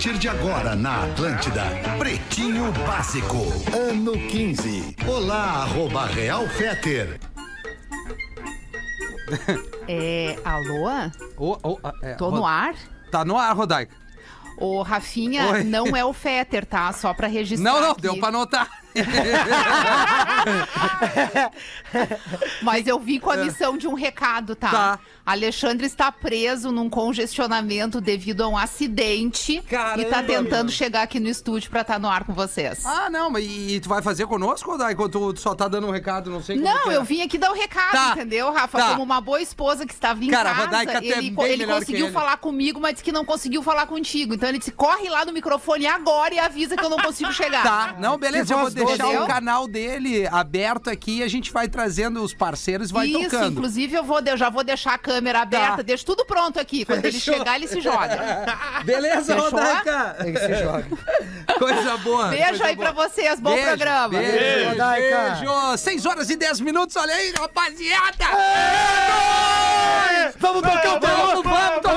A partir de agora na Atlântida, Pretinho Básico, ano 15. Olá, arroba Real Feter. É, alô? Ô, ô, é, Tô no ar? Tá no ar, Rodaica. O Rafinha Oi. não é o Fetter, tá? Só pra registrar. Não, não, aqui. deu pra notar. Mas eu vim com a missão de um recado, tá? Tá. Alexandre está preso num congestionamento devido a um acidente e tá Caramba, tentando meu. chegar aqui no estúdio pra estar no ar com vocês. Ah, não, mas e, e tu vai fazer conosco? Ou tu, tu só tá dando um recado, não sei como Não, que é. eu vim aqui dar o recado, Tá. entendeu, Rafa? Tá. Como uma boa esposa que estava em Cara, a casa, Rodaica até é ele, bem ele melhor que conseguiu ele. falar comigo, mas disse que não conseguiu falar contigo. Então ele disse, corre lá no microfone agora e avisa que eu não consigo chegar. Tá, não, beleza, eu vou voz deixar o canal dele aberto aqui e a gente vai trazendo os parceiros e vai Isso, tocando. inclusive eu, vou, eu já vou deixar a câmera aberta, Tá. deixo tudo pronto aqui. Quando Fechou. ele chegar, ele se joga. Beleza, Fechou? Rodaica? Que se joga. Coisa boa. Beijo coisa aí boa. pra vocês, bom Beijo, programa. Beijo, Beijo, Rodaica. beijo. 6 horas e 10 minutos, olha aí, rapaziada. Vamos tocar o terror! Vamos, vamos tocar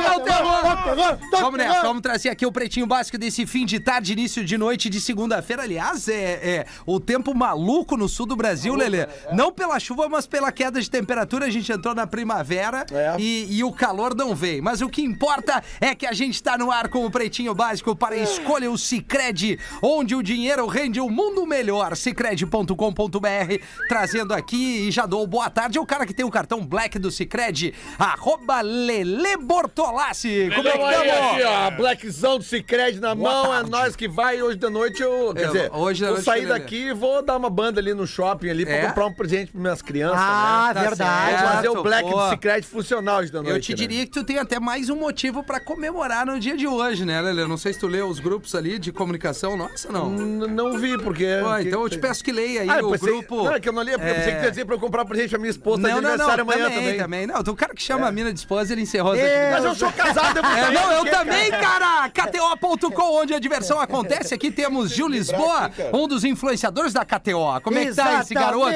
o o terror! Toca o Vamos nessa, vamos trazer aqui o pretinho básico desse fim de tarde, início de noite de segunda-feira. Aliás, é, é o tempo maluco no sul do Brasil, Lelê. Não pela chuva, mas pela queda de temperatura. A gente entrou na primavera É. e, e o calor não veio. Mas o que importa é que a gente tá no ar com o pretinho básico para escolha o Cicred, onde o dinheiro rende um mundo melhor. Cicred.com.br, trazendo aqui e já dou boa tarde ao cara que tem o cartão Black do Cicred, arroba Lele Bortolassi. Como é que Tamo aí, aqui, ó, Blackzão do Cicred na Boa mão, tarde. é nós que vai. Hoje de noite eu, quer É, dizer, hoje da vou noite sair daqui e vou dar uma banda ali no shopping ali pra É? comprar um presente para minhas crianças, Ah, né? Tá verdade. Vou fazer o Black Boa. do Cicred funcional hoje da noite. Eu te né? diria que tu tem até mais um motivo pra comemorar no dia de hoje, né, Lele? Não sei se tu leu os grupos ali de comunicação, nossa, não. N- Não vi, porque... Então eu te peço que leia aí Ah, eu o pensei, grupo. Não, é que eu não li, porque eu pensei que tu ia dizer pra eu comprar presente pra minha esposa de Não, não, não, aniversário amanhã também, também. Não, tem um cara que chama a mina de esposa, ele encerrou É, Mas eu sou casado, eu vou É, não, eu também, cara? KTO.com, onde a diversão acontece. Aqui temos Gil Lisboa, um dos influenciadores da KTO. Como é que tá esse garoto?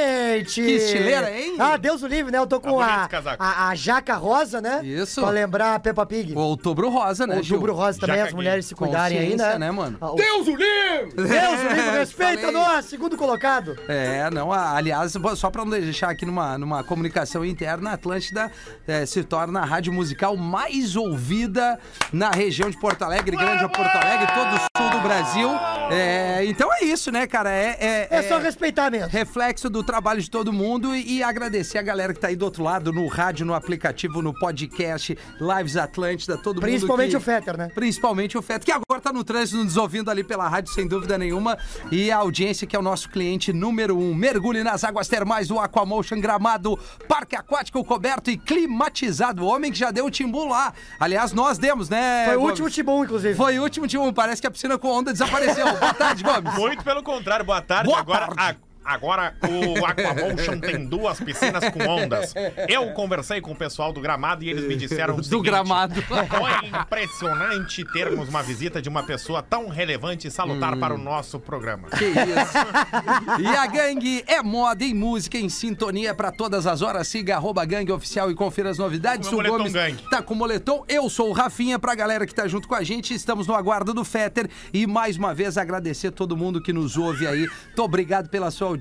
Que estileira, hein? Ah, Deus o livre, né? Eu tô com a, a, a jaca rosa, né? Isso. Pra lembrar a Peppa Pig. O Outubro Rosa, né, O Gil? outubro rosa também, Jaca as mulheres se cuidarem aí, né? né, mano? Ah, Deus o livre! Deus o livre, respeita nós, segundo colocado. É, não, aliás, só pra não deixar aqui numa, numa comunicação interna, a Atlântida eh, se torna a rádio musical mais ouvida na região de Porto Alegre, Grande Porto Alegre, todo o sul do Brasil. É, então é isso, né, cara? É, é, É só respeitar mesmo. reflexo do trabalho de todo mundo e, e agradecer a galera que tá aí do outro lado, no rádio, no aplicativo, no podcast, Lives Atlântida, todo Principalmente mundo o Fetter, né? Principalmente o Feto, que agora tá no trânsito nos ouvindo ali pela rádio, sem dúvida nenhuma. E a audiência, que é o nosso cliente número um. Mergulhe nas águas termais do Aquamotion Gramado, parque aquático coberto e climatizado. O homem que já deu o timbu lá. Aliás, nós demos, né? Foi o Gomes? último Tibum, inclusive. Foi o último timbu. Parece que a piscina com onda desapareceu. Boa tarde, Gomes. Muito pelo contrário, boa tarde. Boa agora, tarde. Agora o Aquamotion tem duas piscinas com ondas. Eu conversei com o pessoal do gramado e eles me disseram o Do seguinte, gramado. Foi impressionante termos uma visita de uma pessoa tão relevante e salutar Hum. para o nosso programa. Que isso. E a gangue é moda e música em sintonia pra todas as horas. Siga arroba gangue oficial e confira as novidades. Meu o Gomes gangue. tá com o moletom. Eu sou o Rafinha. Pra galera que tá junto com a gente, estamos no aguardo do Fetter. E mais uma vez agradecer todo mundo que nos ouve aí. Muito obrigado pela sua audiência,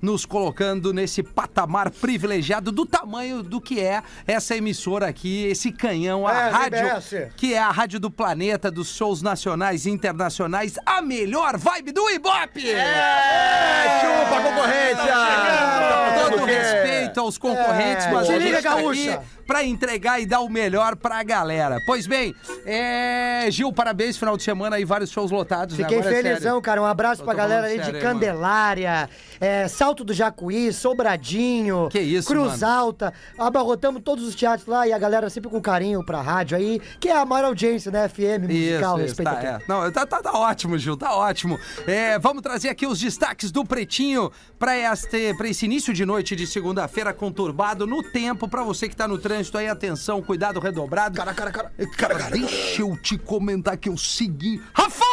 nos colocando nesse patamar privilegiado do tamanho do que é essa emissora aqui, esse canhão, a É, rádio, RBS. que é a rádio do planeta, dos shows nacionais e internacionais, a melhor vibe do Ibope! É, chupa a concorrência! Todo é. respeito aos concorrentes, É. mas Se liga, tá gaúcha. aqui pra entregar e dar o melhor pra galera. Pois bem, é... Gil, parabéns, final de semana aí, vários shows lotados. né? Fiquei Agora é felizão, sério. cara. Um abraço Tô pra galera aí sério de. Candelária, é, Salto do Jacuí, Sobradinho, Que isso, Cruz mano. Alta. Abarrotamos todos os teatros lá e a galera sempre com carinho pra rádio aí, que é a maior audiência, né? FM musical, Isso, isso, respeita tá, tudo. é. Não, tá, tá, tá ótimo, Gil, tá ótimo. É, vamos trazer aqui os destaques do Pretinho pra, este, pra esse início de noite de segunda-feira conturbado no tempo. Pra você que tá no trânsito aí, atenção, cuidado redobrado. Cara, cara, cara. Cara, deixa eu te comentar que eu segui. Rafa!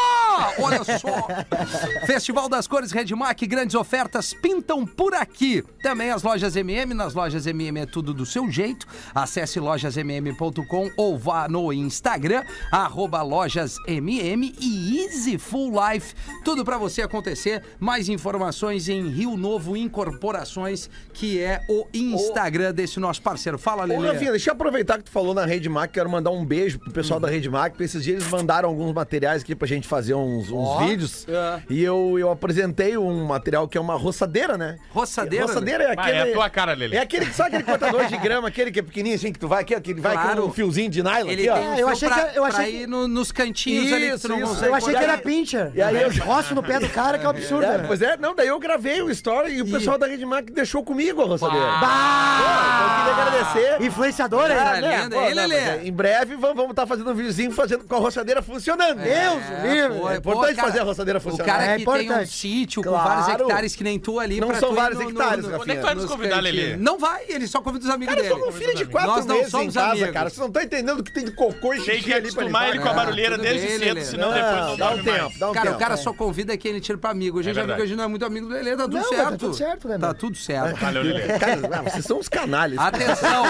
Olha só! Festival das Cores Redmac, grandes ofertas pintam por aqui. Também as lojas MM, nas lojas MM é tudo do seu jeito. Acesse lojasmm.com ou vá no Instagram, arroba lojasmm e Easy Full Life. Tudo pra você acontecer. Mais informações em Rio Novo Incorporações, que é o Instagram desse nosso parceiro. Fala, Lelê. Rafinha, deixa eu aproveitar que tu falou na Rede Mac, quero mandar um beijo pro pessoal da Rede Mac, porque esses dias eles mandaram alguns materiais aqui pra gente fazer uns, uns vídeos. É. E eu, eu apresentei um material que é uma roçadeira, né? Roçadeira? Roçadeira é Ah, aquele. é a tua cara, Lelê. É aquele, sabe aquele cortador de grama, aquele que é pequenininho assim, que tu vai aqui, que ele vai Claro. com um fiozinho de nylon Ele aqui, tem ó. um É, eu achei pra, que- eu achei pra que- ir no- nos cantinhos ali Isso, isso. consegue Eu achei que era pincher. e aí eu- Roço no pé do cara, que é um absurdo. É, né? pois é, não, daí eu gravei o story e o pessoal da Rede Mac deixou comigo a roçadeira. Bah! Eu queria agradecer. Influenciador aí. Ah, né? lindo. Pô, Ei, não, Lelê? mas é, Em breve vamos estar fazendo um videozinho fazendo com a roçadeira funcionando. Deus É, livre. pô, É importante pô, cara, fazer a roçadeira O funcionar. cara É que tem um importante. sítio com Claro. vários hectares que nem tu ali. Não pra são tu ir vários hectares, Rafinha. Onde é que tu vai nos nos convidar, cantinhos. Lelê? Não vai, ele só convida os amigos Cara, eu dele. um filho de quatro Nós não meses em somos casa, amigos. cara. Vocês não estão entendendo que tem de cocô e Tem xixi que ali pra acostumar ele com a cara. barulheira tudo desde bem, cedo, Lelê. senão Não, depois não dá um dorme mais. tempo, dá um Cara, tempo. o cara só convida quem ele tira pra amigo. A gente É já viu verdade. que a gente não é muito amigo do Lelê, tá tudo Não, mas certo. tá tudo certo, né, Tá tudo certo. Valeu, Lelê. Cara, ah, vocês são uns canalhas. Atenção,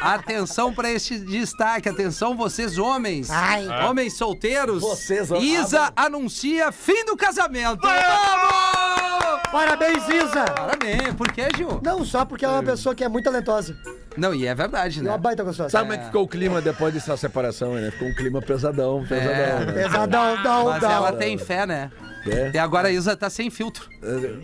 atenção pra esse destaque. Atenção, vocês homens. Ai. Homens solteiros. Vocês, homens. Isa anuncia fim do casamento. Vamos! Parabéns, Isa. Parabéns. Por quê, Gil? Não, só porque ela é uma pessoa que é muito talentosa. Não, e é verdade, né? uma baita gostosa. Sabe como é que ficou o clima depois dessa separação, né? Ficou um clima pesadão, pesadão. É. né? Pesadão, dão, Mas dão. ela tem fé, né? É. E agora a Isa tá sem filtro.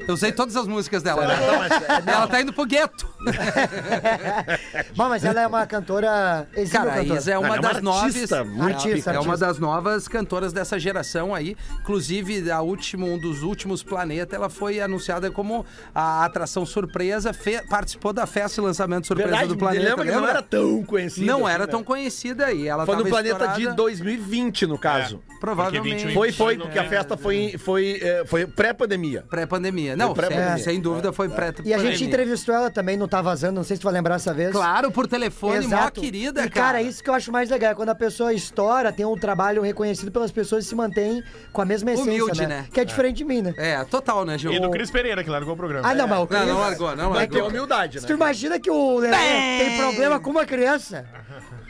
Eu usei todas as músicas dela. né? Não, mas, é, Ela tá indo pro gueto. Bom, mas ela é uma cantora. Cara, a. Isa é Não, uma ela é das uma nove. artista Artista, É uma das novas cantoras dessa geração aí. Inclusive, a última, um dos últimos Planeta, ela foi anunciada como a atração surpresa. fe- participou da festa e lançamento surpresa Verdade, do Planeta. lembra que não era tão conhecida. Não assim, era né? tão conhecida e ela Foi no planeta de estourada. 2020, no caso. Provavelmente. Porque 20 Foi, foi, Não, porque a é. festa foi, foi, é, foi pré-pandemia. Pré-pandemia. Não, Foi pré-pandemia. sem, sem dúvida foi pré-pandemia. E a gente entrevistou ela também, não tá vazando, não sei se tu vai lembrar essa vez. Claro, por telefone, mó querida, e, cara. cara, isso que eu acho mais legal, é quando a pessoa estoura, tem um trabalho reconhecido pelas pessoas e se mantém com a mesma essência, Humilde, né? né? Que é diferente de mim, né? É, total, né, Gil? E do Cris Pereira, que largou o programa. Ah, não, mas o Não, Cris... não largou, não Vai ter largou. humildade, Se tu né? imagina que o Lelê tem problema com uma criança,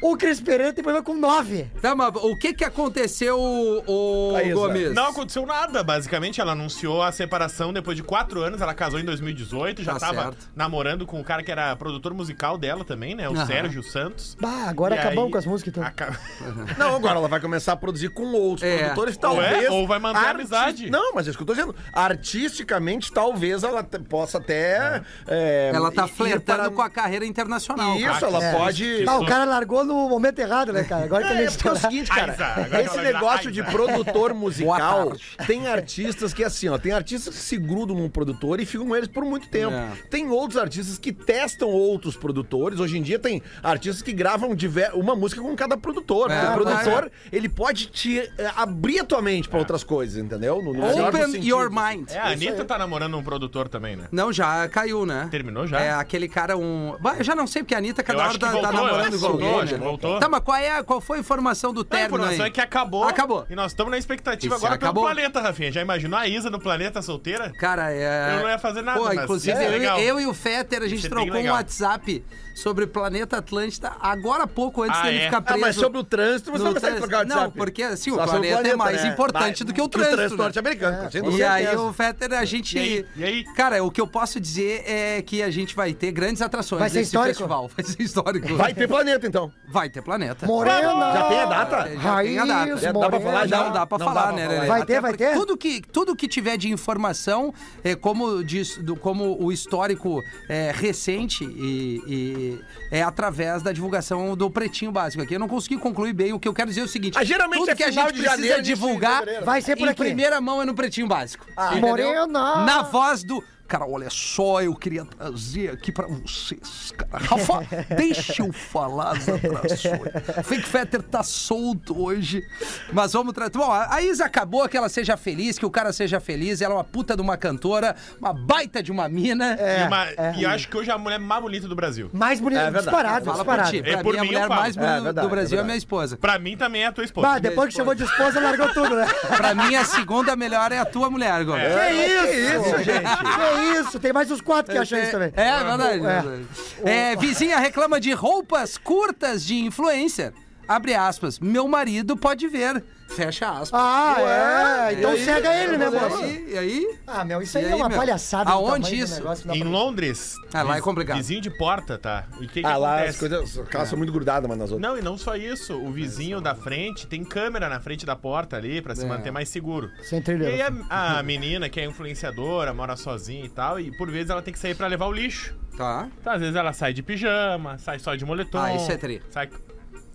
o Cris Pereira tem problema com nove. Tá, mas o que que aconteceu, o Aí, Gomes? Não aconteceu nada, basicamente. Ela anunciou a separação depois de quatro anos. Ela casou em 2018, já Tá tava certo. namorando com o cara que era produtor musical dela também, né? O Aham. Sérgio Santos. Bah, agora E acabamos aí- com as músicas, então. Aca- Não, agora ela vai começar a produzir com outros É. produtores, Ou talvez. é, ou vai manter a arti- amizade. Não, mas é isso que eu tô dizendo. Artisticamente, talvez ela te- possa até. é, Ela tá ir flertando para- com a carreira internacional. Isso, cara. ela É. pode. Ah, o cara largou no momento errado, né, cara? Agora que ele É, porque é o seguinte, cara, agora esse ela vai negócio de produtor Boa musical, tarde. tem artistas que assim, ó, tem artistas que se grudam num produtor e ficam com eles por muito tempo. É. Tem outros artistas que testam outros produtores. Hoje em dia tem artistas que gravam diver- uma música com cada produtor. É, porque o verdade. produtor, ele pode te eh, abrir a tua mente pra outras coisas, entendeu? No, no Open your mind. É, a Anitta tá namorando um produtor também, né? Não, já caiu, né? Terminou já? É, aquele cara, um... Bah, eu já não sei, porque a Anitta cada hora tá, tá voltou, namorando igual voltou, alguém, né? voltou. Tá, mas qual, é, a- qual foi a informação do A término informação aí? é que acabou. Acabou. E nós estamos na expectativa Isso, agora pelo acabou. planeta, Rafinha. Já imaginou a Isa no planeta solteira? Cara, é... Eu não ia fazer nada, Pô, mas inclusive, ser eu, legal. eu e o Fetter, a gente trocou um. WhatsApp sobre o Planeta Atlântida agora há pouco, antes Ah, dele é? ficar Ah, preso. mas sobre o trânsito, você não consegue trânsito. trocar o WhatsApp. Não, porque assim, o Só sobre planeta, é mais né? importante do que o que trânsito. o trânsito né? norte-americano. sem E dúvida. aí, o Fetter, a gente. E aí? E aí? Cara, o que eu posso dizer é que a gente vai ter grandes atrações Vai ser nesse histórico? festival. Vai ser histórico. Vai ter planeta, então. Vai ter planeta. Morena! Já tem a data? Já tem a data. Já dá pra falar já? Não dá pra Não falar, dá pra né, falar. Lelê? Vai ter, vai ter? Tudo que, tudo que tiver de informação, é, como, diz, do, como o histórico é, recente, e, e é através da divulgação do Pretinho Básico aqui. Eu não consegui concluir bem. O que eu quero dizer é o seguinte: Ah, geralmente tudo é que a gente precisa janeiro, divulgar. Vai ser por em aqui. primeira mão é no Pretinho Básico. Ah? Morena. Na voz do. Cara, olha só, eu queria trazer aqui pra vocês, cara. Rafa, deixa eu falar as atrações. Fake Fetter tá solto hoje, mas vamos tratar. Bom, a Isa acabou que ela seja feliz, que o cara seja feliz. Ela é uma puta de uma cantora, uma baita de uma mina. e, uma- e eu acho que hoje é a mulher mais bonita do Brasil. Mais bonito, É verdade. disparado, Fala por disparado. ti. Pra É, por mim, a mulher mais bonita É verdade, do Brasil é, é minha esposa. Pra mim também é a tua esposa. Bah, depois que chamou de esposa, largou tudo, né? Pra mim, a segunda melhor é a tua mulher agora. Que isso, gente? Que isso? Tem mais uns quatro que acham isso também. É, é verdade. É. verdade. É, vizinha reclama de roupas curtas de influencer. Abre aspas. Meu marido pode ver. Fecha aspas. Ah, é. Então E aí? cega ele, né, E moço? aí? E aí? Ah, meu, isso E aí, aí, é uma meu? palhaçada. Aonde isso? negócio, Em pra- Londres. Ah, lá é complicado. Vizinho de porta, tá? E o que, que Ah, lá as acontece? coisas, as casas são muito grudadas umas nas outras. Não, e não só isso. O vizinho da frente tem câmera na frente da porta ali pra se É. manter mais seguro. Sem E trilha. aí a, a menina, que é influenciadora, mora sozinha e tal, e por vezes ela tem que sair pra levar o lixo. Tá. Então, às vezes ela sai de pijama, sai só de moletom. Ah, isso é tri. Sai...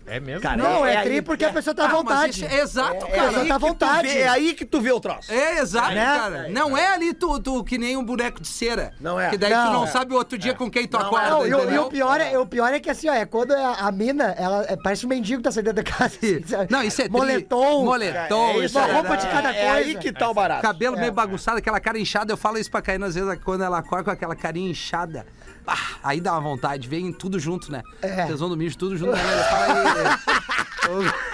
É mesmo? Cara, Não, é, É tri aí- porque a pessoa tá à Ah, vontade. isso é exato, É, cara. ela tá à que tu vontade. vê- é aí que tu vê o troço. É exato, Né? cara. Não é ali tu, tu que nem um boneco de cera. Não é. Que daí tu Não. não É. sabe o outro dia com quem tu Não, acorda, Não, e, o- e pior é, o pior é que assim, ó, é quando a, a mina, ela é, parece um mendigo que tá saindo da casa. assim? Não, isso é tri. Moletom. Moletom, É isso uma é roupa de cada É aí coisa. que tá o barato. Cabelo É. meio bagunçado, aquela cara inchada. Eu falo isso pra Caína às vezes quando ela acorda com aquela carinha inchada. Ah, aí dá uma vontade, vem tudo junto, né? É. Tesão do mijo, tudo junto. Né? Fala aí,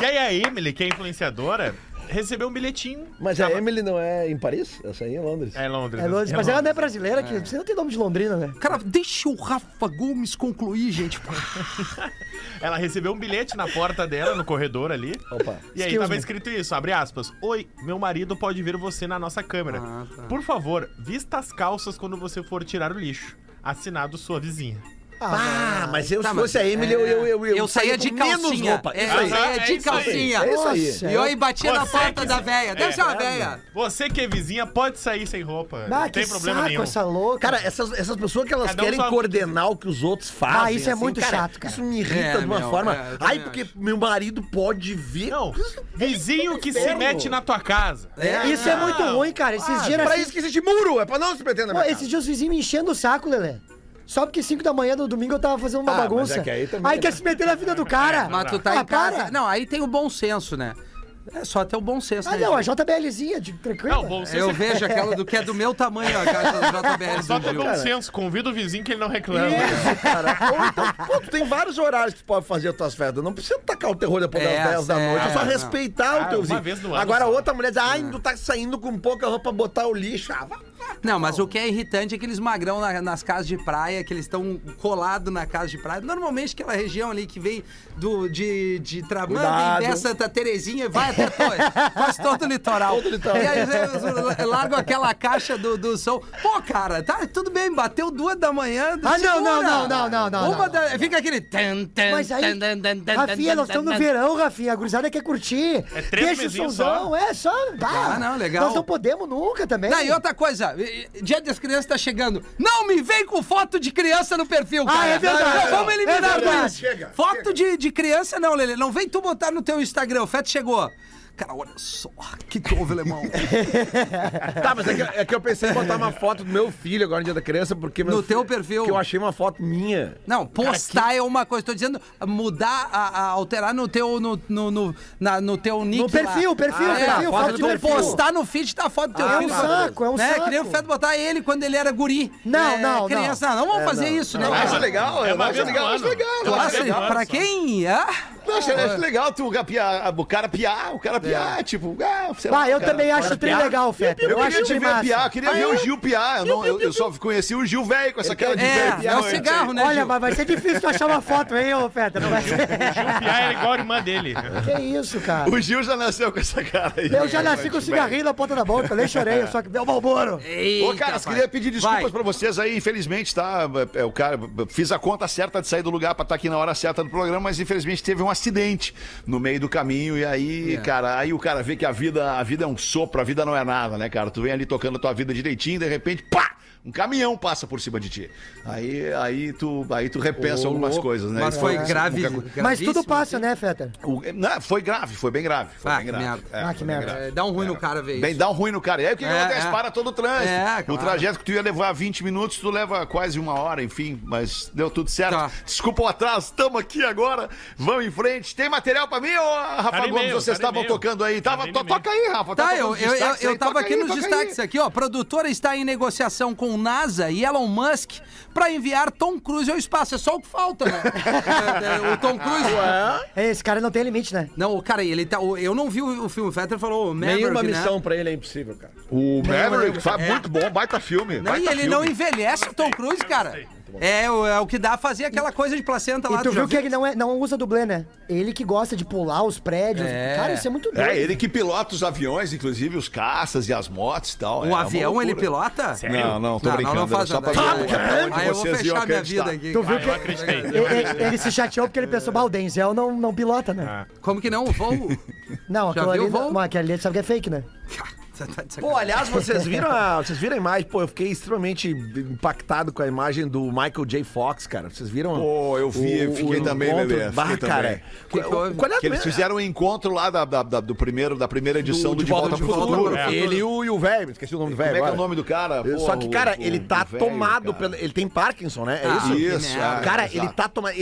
E aí a Emily, que é influenciadora, recebeu um bilhetinho. Mas a Emily não é em Paris? Essa aí é em Londres. É Londres. É Londres, mas ela não é brasileira, que você não tem nome de Londrina, né? Cara, deixa o Rafa Gomes concluir, gente. Ela recebeu um bilhete na porta dela, no corredor ali. Opa. E aí Excuse tava me. escrito isso, abre aspas. Oi, meu marido pode ver você na nossa câmera. Ah, tá. Por favor, vista as calças quando você for tirar o lixo. Assinado sua vizinha. Ah, mas eu, Tá, se fosse a Emily, eu, eu, eu, Eu saía de calcinha. roupa. É, eu aí. saía É de isso aí. calcinha. É isso aí. E eu aí batia na Você porta que- da véia. Deve É, ser uma é, véia. Você que é vizinha pode sair sem roupa. Ah, não que tem problema saco nenhum. essa louca. Cara, essas, essas pessoas que elas Cada um querem que coordenar o que os outros fazem. Ah, isso é muito cara, chato, cara. Isso me irrita É, de uma meu, forma. é, eu Ai, porque acho. meu marido pode ver. Não, vizinho que se mete na tua casa. É, Isso é muito ruim, cara. Esses dias... Pra assim- isso que existe muro, é pra não se meter na minha esses dias os vizinhos me enchendo o saco, Lelê. Só porque 5 da manhã do domingo eu tava fazendo uma Ah, mas bagunça. é que aí também, quer né? se meter na vida do cara. Mas tu tá Ah, em casa. para. Não, aí tem o bom senso, né? É só ter o bom senso. Ah, né, não, a gente? JBLzinha, de tranquilo. Não, bom senso Eu é vejo aquela do que é do meu tamanho, a caixa do JBL. só do bom senso. Convida o vizinho que ele não reclama. Isso, cara. Ou então, pô, tu tem vários horários que tu pode fazer as tuas festas. Não precisa tacar o terror depois É, das 10 da é, noite. É só não. respeitar Ah, o teu uma vizinho. vez no ano Agora só. outra mulher diz, ai, tu tá saindo com pouca roupa pra botar o lixo. Ah, vai. Não, mas o que é irritante é aqueles magrão na- nas casas de praia, que eles estão colados na casa de praia. Normalmente aquela região ali que vem do, de, de Tramanda, Cuidado. vem Santa Terezinha e vai Faz todo o litoral. Todo litoral. E aí eles largam aquela caixa do, do som. Pô, cara, tá tudo bem, bateu duas da manhã. Ah, não, não, não, não, não, não, Uma não. da, fica aquele... tan, tan, Mas aí, tan, tan, tan, tan, Rafinha, nós estamos no verão, Rafinha. A gurizada quer curtir. É três Deixa o somzão, só. é só. Bah, Ah, não, legal. Nós não podemos nunca também. Não, e outra coisa, dia das crianças tá chegando. Não me vem com foto de criança no perfil, Ah, cara. é verdade. Não, vamos eliminar É verdade. isso. Chega, Foto De, de criança não, Lele. Não vem tu botar no teu Instagram. O Feto chegou. Cara, olha só. Que que houve, alemão? Tá, mas é que, é que eu pensei em botar uma foto do meu filho agora no dia da criança, porque No filho- teu perfil. Que eu achei uma foto minha. Não, postar é uma coisa. Tô dizendo mudar, a, a- alterar no teu, no, no, no, na- no teu nick No perfil, lá. perfil, Ah, perfil, é, foto tu de perfil. postar no feed tá a foto do teu É filho. um saco, é um né? saco. Que nem o Feto botar ele quando ele era guri. Não, É, não, criança. Não, vamos fazer isso, né? Eu cara? acho legal, É eu acho legal, eu acho legal. eu acho legal. pra quem? Ah? Eu acho, eu acho legal tu piar, o cara piar, o cara piar, tipo, ah, sei lá, Ah, eu cara, também o acho cara tri piar. legal, Feta. Eu, Eu, acho queria te tri ver massa. piar, eu queria ver o Gil piar. Eu, não- eu- eu só conheci o Gil velho com essa cara de É, velho piar. é o cigarro, aí. né, Olha, Gil? mas vai ser difícil tu achar uma foto, hein, ô Feta? Não vai ser. O Piá é igual a irmã dele. Que isso, cara? O Gil já nasceu com essa cara aí. Eu já nasci com cigarrinho na ponta da boca, nem chorei, só que deu o Malboro. Ô, cara, eu queria pedir desculpas pra vocês aí, infelizmente, tá? É, o cara, fiz a conta certa de sair do lugar pra estar aqui na hora certa do programa, mas infelizmente teve um acidente no meio do caminho. E aí, É. cara, aí o cara vê que a vida, a vida é um sopro, a vida não é nada, né, cara? Tu vem ali tocando a tua vida direitinho, de repente, pá! Um caminhão passa por cima de ti. Aí, aí, tu, aí tu repensa algumas coisas, né? Mas foi isso grave. nunca- Mas tudo passa, né, Feta? o- não, foi grave, foi bem grave. Foi Ah, bem que grave. merda. É, Ah, que merda. grave. É, dá um ruim no cara ver Bem, isso. dá um ruim no cara. E aí o que, que É, acontece? é. Para todo o trânsito. É, O claro. trajeto que tu ia levar 20 minutos, tu leva quase uma hora, enfim. Mas deu tudo certo. Tá. Desculpa o atraso, estamos aqui agora. Vamos em frente. Tem material pra mim ou Rafa Tá no Gomes, vocês tá estavam tocando aí? Tá Tava, to- toca aí, Rafa. Tá, eu, eu, eu, eu tava aqui nos destaques aqui, ó. Produtora está em negociação com NASA e Elon Musk pra enviar Tom Cruise ao espaço. É só o que falta, né? É, é, o Tom Cruise. Esse cara não tem limite, né? Não, cara, ele tá. o- Eu não vi o, o filme. O Fetter falou Maverick, Nenhuma né? missão pra ele é impossível, cara. O Maverick, sabe, muito bom, baita filme. Não, e baita ele filme. não envelhece o Tom Cruise, cara. É, o- é o que dá fazer aquela coisa de placenta lá. E tu já viu que ele não, é, não usa dublê, né? Ele que gosta de pular os prédios. É. Cara, isso é muito doido. É, ele que pilota os aviões, inclusive os caças e as motos e tal. Um é uma avião ele loucura. pilota? Não, não, tô Não, brincando. não, não faz era só nada. pra eu- onde Aí eu vou vocês iam fechar minha acreditar. vida aqui. Tu viu Ah, que eu acreditei. ele, ele- ele se chateou porque ele pensou, bah, o Denzel não, não pilota, né? Como que não? O voo? Não, Já aquilo viu ali, o voo? não, aquele ali sabe que é fake, né? Tá. Pô, aliás, vocês viram a, vocês viram a imagem? Pô, eu fiquei extremamente impactado com a imagem do Michael J. Fox, cara. Vocês viram? Pô, eu vi, fiquei também, encontro? bebê, Bah, fiquei cara. também. Que? Qual é a Que eles fizeram um encontro lá da, da- da- do primeiro, da primeira edição do, de De Volta, Volta pro Futuro. É. Ele e o, e o velho, esqueci o nome do velho. Como é que é o agora. nome do cara? Pô, Só que, cara, o- ele o tá velho, tomado cara. pelo. Ele tem Parkinson, né? É Ah, isso? Isso, merda. é. Cara, Exato. ele tá tomando.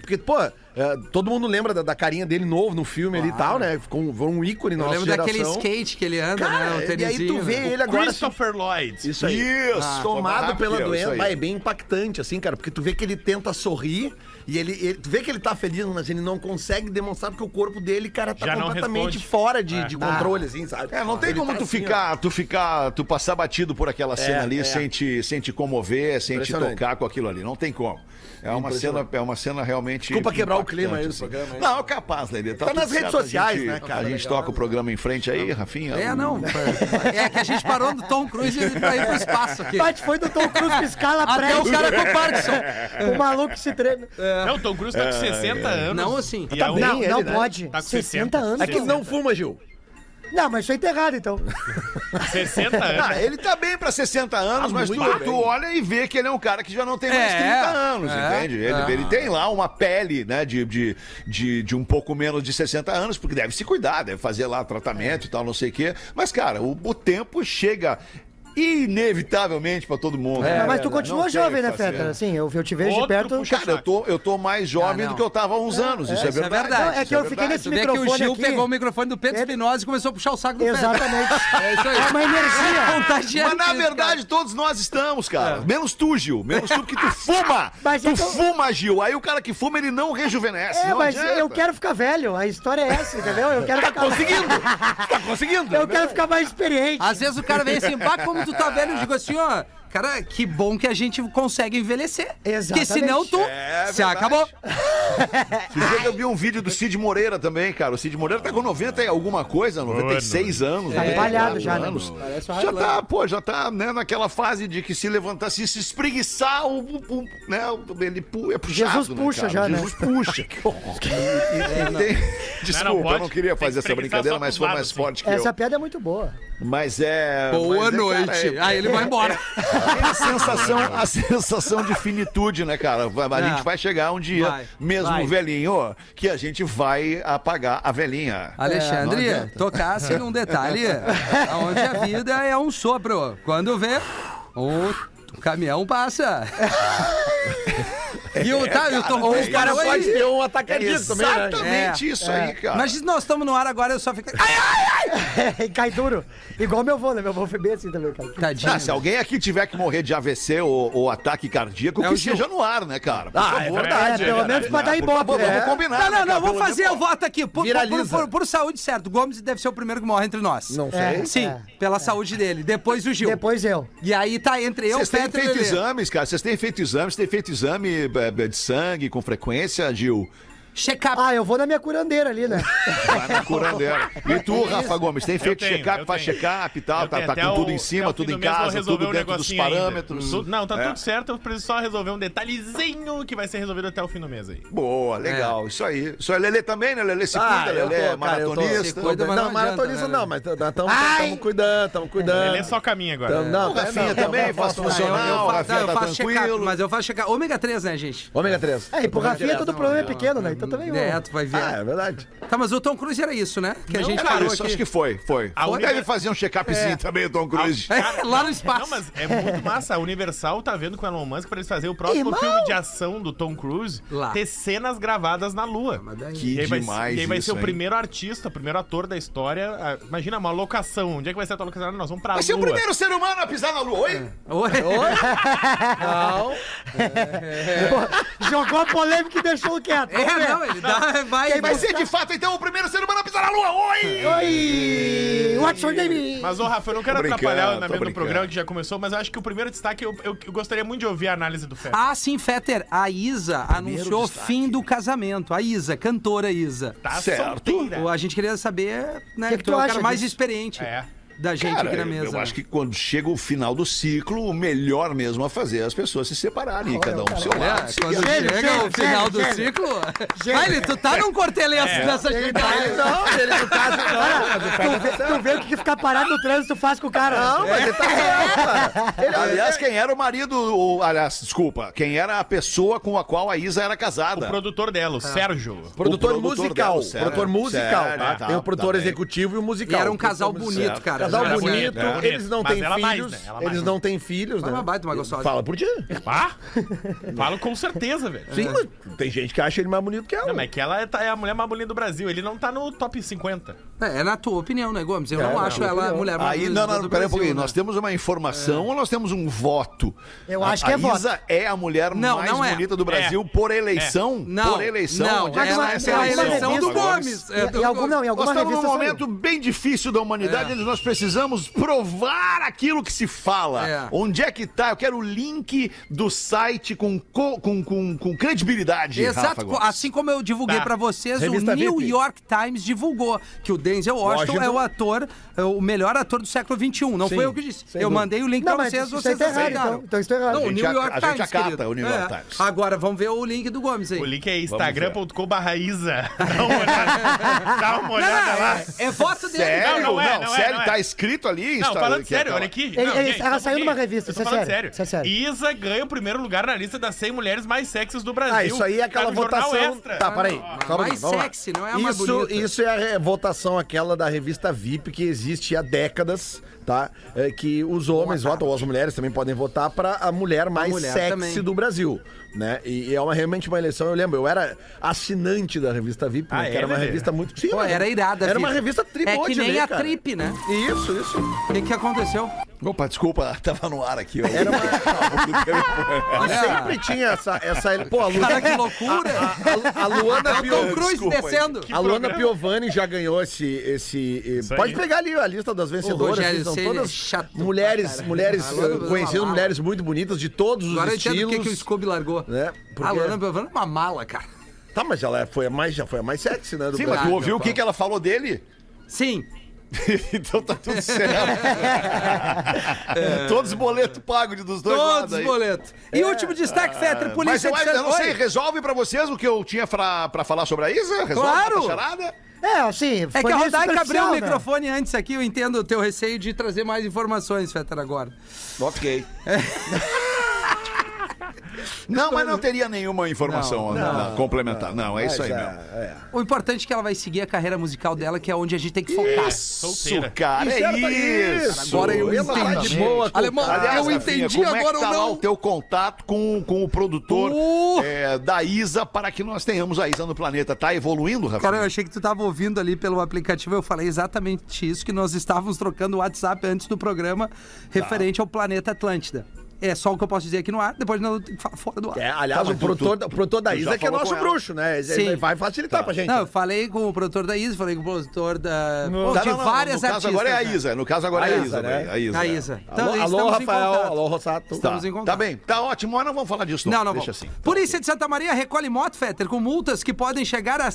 Porque, pô, é, todo mundo lembra da, da carinha dele novo no filme ali e tal, né? Ficou um, um ícone na Eu nossa lembro daquele skate que ele anda, Cara, né? O e aí tu vê né? ele agora. assim, Christopher Lloyd. Isso aí. Isso, Ah, tomado pela doença, vai, é bem impactante, assim, cara, porque tu vê que ele tenta sorrir e ele, ele- tu vê que ele tá feliz, mas ele não consegue demonstrar porque o corpo dele, cara, tá Já completamente fora de, É. de controle, assim, sabe? É, não tem Ele como tá tu assim, ficar, tu ficar, tu passar batido por aquela cena ali é. sem, te, sem te comover, sem te tocar com aquilo ali. Não tem como. É uma cena, é uma cena realmente. Desculpa quebrar o clima aí do assim. programa, hein? Não, é capaz, Lelê. Tá tudo nas redes certo, a sociais, gente- né, cara? A gente toca o programa em frente aí, Rafinha. É, não. É que a gente parou do Tom Cruise pra ir pro espaço aqui. Bate foi do Tom Cruise piscar lá Até o cara com Parkinson. O maluco se treme. Não, o Tom Cruise tá com 60 anos. Não assim. E Tá é bem, Não, ele, não né? pode. Tá com 60 anos. É que ele não fuma, Gil. Não, mas isso aí tá errado, então. 60 anos. Ah, ele tá bem pra 60 anos, Tá mas tu, muito tu bem. olha e vê que ele é um cara que já não tem mais É, 30 anos, é, entende? Ele, é. ele tem lá uma pele, né, de, de, de, de um pouco menos de 60 anos, porque deve se cuidar, deve fazer lá tratamento e tal, não sei o quê. Mas, cara, o, o tempo chega inevitavelmente pra todo mundo. Não, mas tu continua jovem, né, que. Feta? Assim, eu, eu te vejo de Outro perto. puxa- Cara, eu tô, eu tô mais jovem Ah, não. do que eu tava há uns anos, isso é, isso é verdade. verdade. Não, é que eu fiquei nesse Tu vê que o microfone Gil aqui. pegou o microfone do Pedro Espinosa e começou a puxar o saco do Pedro. Exatamente. É isso aí. É uma energia. Contagiante Mas na verdade todos nós estamos, cara. É. Menos tu, Gil. Menos tu, porque tu fuma. Mas é tu que eu- fuma, Gil. Aí o cara que fuma, ele não rejuvenesce. É, não mas adianta. eu quero ficar velho. A história é essa, entendeu? Eu quero ficar... Conseguindo! tá conseguindo! Eu quero ficar mais experiente. Às vezes o cara vem assim, pá, como tu tá velho, eu digo assim, ó. Cara, que bom que a gente consegue envelhecer. Porque Exatamente. senão tu É se acabou. Eu vi um vídeo do Cid Moreira também, cara. O Cid Moreira tá com 90 e alguma coisa, 96 anos. Tá 94 empalhado já, né? anos. Parece um Já tá, pô, já tá né, naquela fase de que se levantar, se, se espreguiçar, o, o- o- né, ele pu- é puxado, Jesus né, puxa cara? já, né? Jesus puxa. E- e tem- Desculpa, pode. eu não queria fazer essa brincadeira, mas foi mais assim. forte que Essa eu. piada é muito boa. Mas é. Boa mas é, noite. cara, é- Aí ele vai embora. é a sensação, a sensação de finitude, né, cara? A É. gente vai chegar um dia, Vai, mesmo vai. velhinho, que a gente vai apagar a velhinha. Alexandre, adianta. tocasse num detalhe onde a vida é um sopro. Quando vê, um caminhão passa. E o, tá, e o Tom Cruise O cara pode aí. ter um ataque É cardíaco também, né? exatamente isso aí, cara. Mas se nós estamos no ar agora, eu só fico. Ai, ai, E cai duro. Igual meu avô, né? Meu avô foi bem assim também, cara. Tadinho. Ah, se alguém aqui tiver que morrer de AVC ou, ou ataque cardíaco, É que o Gil. seja no ar, né, cara? Por Ah, é favor. verdade, É, pelo menos pra dar ibope, né? vamos combinar. Não, não, né, não, Pelo fazer o voto aqui. Por, por, por- por saúde, certo. O Gomes deve ser o primeiro que morre entre nós. Não sei. É. Sim, pela saúde dele. Depois o Gil. Depois eu. E aí tá entre eu, Vocês têm feito exames, cara? Vocês têm feito exames? Têm feito exame eh, de sangue com frequência, Gil? Check-up. Ah, eu vou na minha curandeira ali, né? Vai na curandeira. E tu, Rafa Gomes, tem feito check-up, faz check-up e tal, tá, tá com o- tudo em cima, tudo em casa, tudo um dentro dos parâmetros. Tu- Não, tá É. tudo certo, eu preciso só resolver um detalhezinho que vai ser resolvido até o fim do mês aí. Boa, legal, isso aí. Isso aí, Lelê também, né? Lelê se Ah, cuida, eu Lelê é tô, tô- maratonista. Se cuida, não, não maratonista né? não, mas estamos cuidando, estamos cuidando. Ele é só caminho agora. Não, O Rafinha não, também não, faz funcional, o Rafinha tá tranquilo. mas eu faço check-up. Ômega 3, né, gente? Ômega 3. É, e pro Rafinha todo problema é pequeno, né? Então também. É, ó. tu vai ver. Ah, é verdade. Tá, mas o Tom Cruise era isso, né? Que a gente Cara, parou isso aqui. acho que foi, foi. A Deve única- fazer um check-upzinho também, o Tom Cruise. É, lá no espaço. Não, mas é muito massa. A Universal tá vendo com o Elon Musk pra eles fazerem o próximo Irmão! filme de ação do Tom Cruise Lá. ter cenas gravadas na Lua. Mas daí- Que E aí vai, demais e aí vai isso, ser o hein? primeiro artista, o primeiro ator da história. Ah, Imagina, uma locação. Onde é que vai ser a tua locação? Nós vamos pra Vai ser o Lua. primeiro ser humano a pisar na lua, oi? Oi? Não. Jogou a polêmica e deixou quieto. É. não, ele dá, vai... Vai ser de fato, então, o primeiro ser humano a pisar na lua, oi! Oi! What's your name? Mas, ô, Rafa, eu não quero atrapalhar o tô andamento do programa que já começou, mas eu acho que o primeiro destaque, eu, eu- eu gostaria muito de ouvir a análise do Fé. Ah, sim, Fetter. A Isa anunciou o destaque. fim do casamento. A Isa, cantora Isa. tá certo. solteira. A gente queria saber, né? Que que tu é o acha cara mais disso? experiente É. da gente Cara, aqui na mesa. eu né? acho que quando chega o final do ciclo, o melhor mesmo a fazer é as pessoas se separarem, cada um pro seu É, lado. quando seguir. Gênio, chega gênio, o final gênio, do gênio. ciclo. Gênio. Tu tá num cortelês nessa gente. Não, ele não, mas o Fede tá Tu vê o que ficar parado no trânsito faz com o cara. Não, mas ele tá certo, cara. Ele, Aliás, quem era o marido, o, aliás, desculpa, quem era a pessoa com a qual a Isa era O casada? produtor dela, o Sérgio. Produtor, O produtor musical. dela, sério, produtor musical, sério, tá? tá, Tem o produtor tá bem. executivo e o E musical. era um O casal bonito, cara. Casal Era bonito, bonito, era bonito. eles não têm ela mais, filhos. né? Eles não têm filhos, né? uma baita, uma gostosa. Fala por ti. Ah, falo com certeza, velho. Sim, mas tem gente que acha ele mais bonito que ela. Não, mas é que ela é, tá- é a mulher mais bonita do Brasil. Ele não tá no top 50. É, é na tua opinião, né, Gomes? Eu É, não acho ela a opinião. mulher mais Aí, bonita não, não, do peraí um pouquinho. né? Nós temos uma informação ou nós temos um voto? Eu acho que é voto. Isa é a mulher Não, mais não é. bonita do Brasil É. por eleição? Não, por eleição? não, Onde é que é essa eleição? do Gomes. É, não, em Nós alguma estamos num momento bem difícil da humanidade, nós precisamos provar aquilo que se fala. É. Onde é que tá? Eu quero o link do site com, co- com, com, com credibilidade. Exato, assim como eu divulguei Tá. pra vocês, Revista o New VIP. York Times divulgou que o Denzel Washington, Washington. é o ator, é o melhor ator do século XXI. Não Sim, foi eu que disse. Eu dúvida. mandei o link Não, pra mas vocês, isso vocês tá errado, aceitaram. então. Então isso tá errado. Não, A o gente New ac- York a gente Times, acata querido. o New York É. Times. Agora, vamos ver o link do Gomes aí. O link é instagram.com barra Isa. Dá uma olhada, Dá uma Não, olhada lá. é, é voto dele. Sério? Não, não é, não é, sério, não é. tá escrito ali? Não, está- falando que é sério, aquela- olha aqui. Ele- Não, ele- gente, ela saiu numa revista, isso é falando sério, isso é sério. Isa ganha o primeiro lugar na lista das 100 mulheres mais sexys do Brasil. Ah, isso aí é aquela Tá votação. Extra. Tá, peraí. Um mais lá. sexy, não é a mais isso, bonita. Isso é a votação aquela da revista VIP que existe há décadas, tá? É, que os homens votam, ou as mulheres também podem votar para a mulher mais mulher sexy também. do Brasil. Né? E, e é uma, realmente uma eleição, eu lembro, eu era assinante da revista VIP, Ah, né, que é, era uma Lelê? revista muito. Sim, Pô, era irada. Era uma revista tri É que nem ler, a. Trip, né? Isso, isso. O que, que aconteceu? Opa, desculpa, tava no ar aqui. ó. Era uma. E sempre tinha essa. essa pô, a Lu... Cara, que loucura. a, a, a Luana É o Tom Piovani. Cruz desculpa descendo. A Luana programa. Piovani já ganhou esse. esse Isso pode pegar ali a lista das vencedoras. Rogério que são é todas chato mulheres, caralho. mulheres A Luana eh, conhecidas, mulheres muito bonitas de todos os Agora eu entendo estilos. por que, que o Scooby largou. né? A Porque... Luana Piovani é uma mala, cara. Tá, mas ela foi a mais, já foi a mais sexy, né? Do Sim, mas Brasil. tu ouviu o que, que ela falou dele? Sim. então tá tudo certo. Todos os boletos pagos de- dos dois Todos lados os boletos. E último destaque, Fetter, Mas polícia eu, de eu não sei, resolve pra vocês o que eu tinha pra, pra falar sobre a Isa? Resolve Claro. charada? É, assim, É que a Rodaica abriu o né? microfone antes aqui, eu entendo o teu receio de trazer mais informações, Fetter, agora. Ok. Não, mas não teria nenhuma informação Não, né, complementar. Não, é isso aí mesmo. é, é. O importante é que ela vai seguir a carreira musical dela, que é onde a gente tem que focar. Solteira. Isso, cara, Isso, ela tá- é isso. Agora eu Ela tá de entendi. boa Alemão, cara. Aliás, eu entendi como agora é que tá lá não? o teu contato com, com o produtor Uh! é, da Isa para que nós tenhamos a Isa no planeta? Tá evoluindo, Rafinha? Cara, eu achei que tu tava ouvindo ali pelo aplicativo, eu falei exatamente isso, que nós estávamos trocando o WhatsApp antes do programa referente ao planeta Atlântida. É só o que eu posso dizer aqui no ar, depois não fora do ar. É, aliás, Tá, o produtor, tu- o produtor da Isa que é nosso bruxo, né? Ele Sim. vai facilitar pra gente. Não, eu falei com o produtor da Isa, falei com o produtor da. Pô, Tá, de não, não, várias no caso artistas. agora é a né? Isa. No caso agora A é a Isa, Isa, né? velho, A Isa. A é. Isa. Então, Alô, alô Rafael, alô, Rossato. Tá, Estamos em contato. tá bem, tá ótimo, mas não vamos falar disso. Não, não Deixa vamos. assim. Polícia de Santa Maria recolhe moto, Fetter, com multas que podem chegar a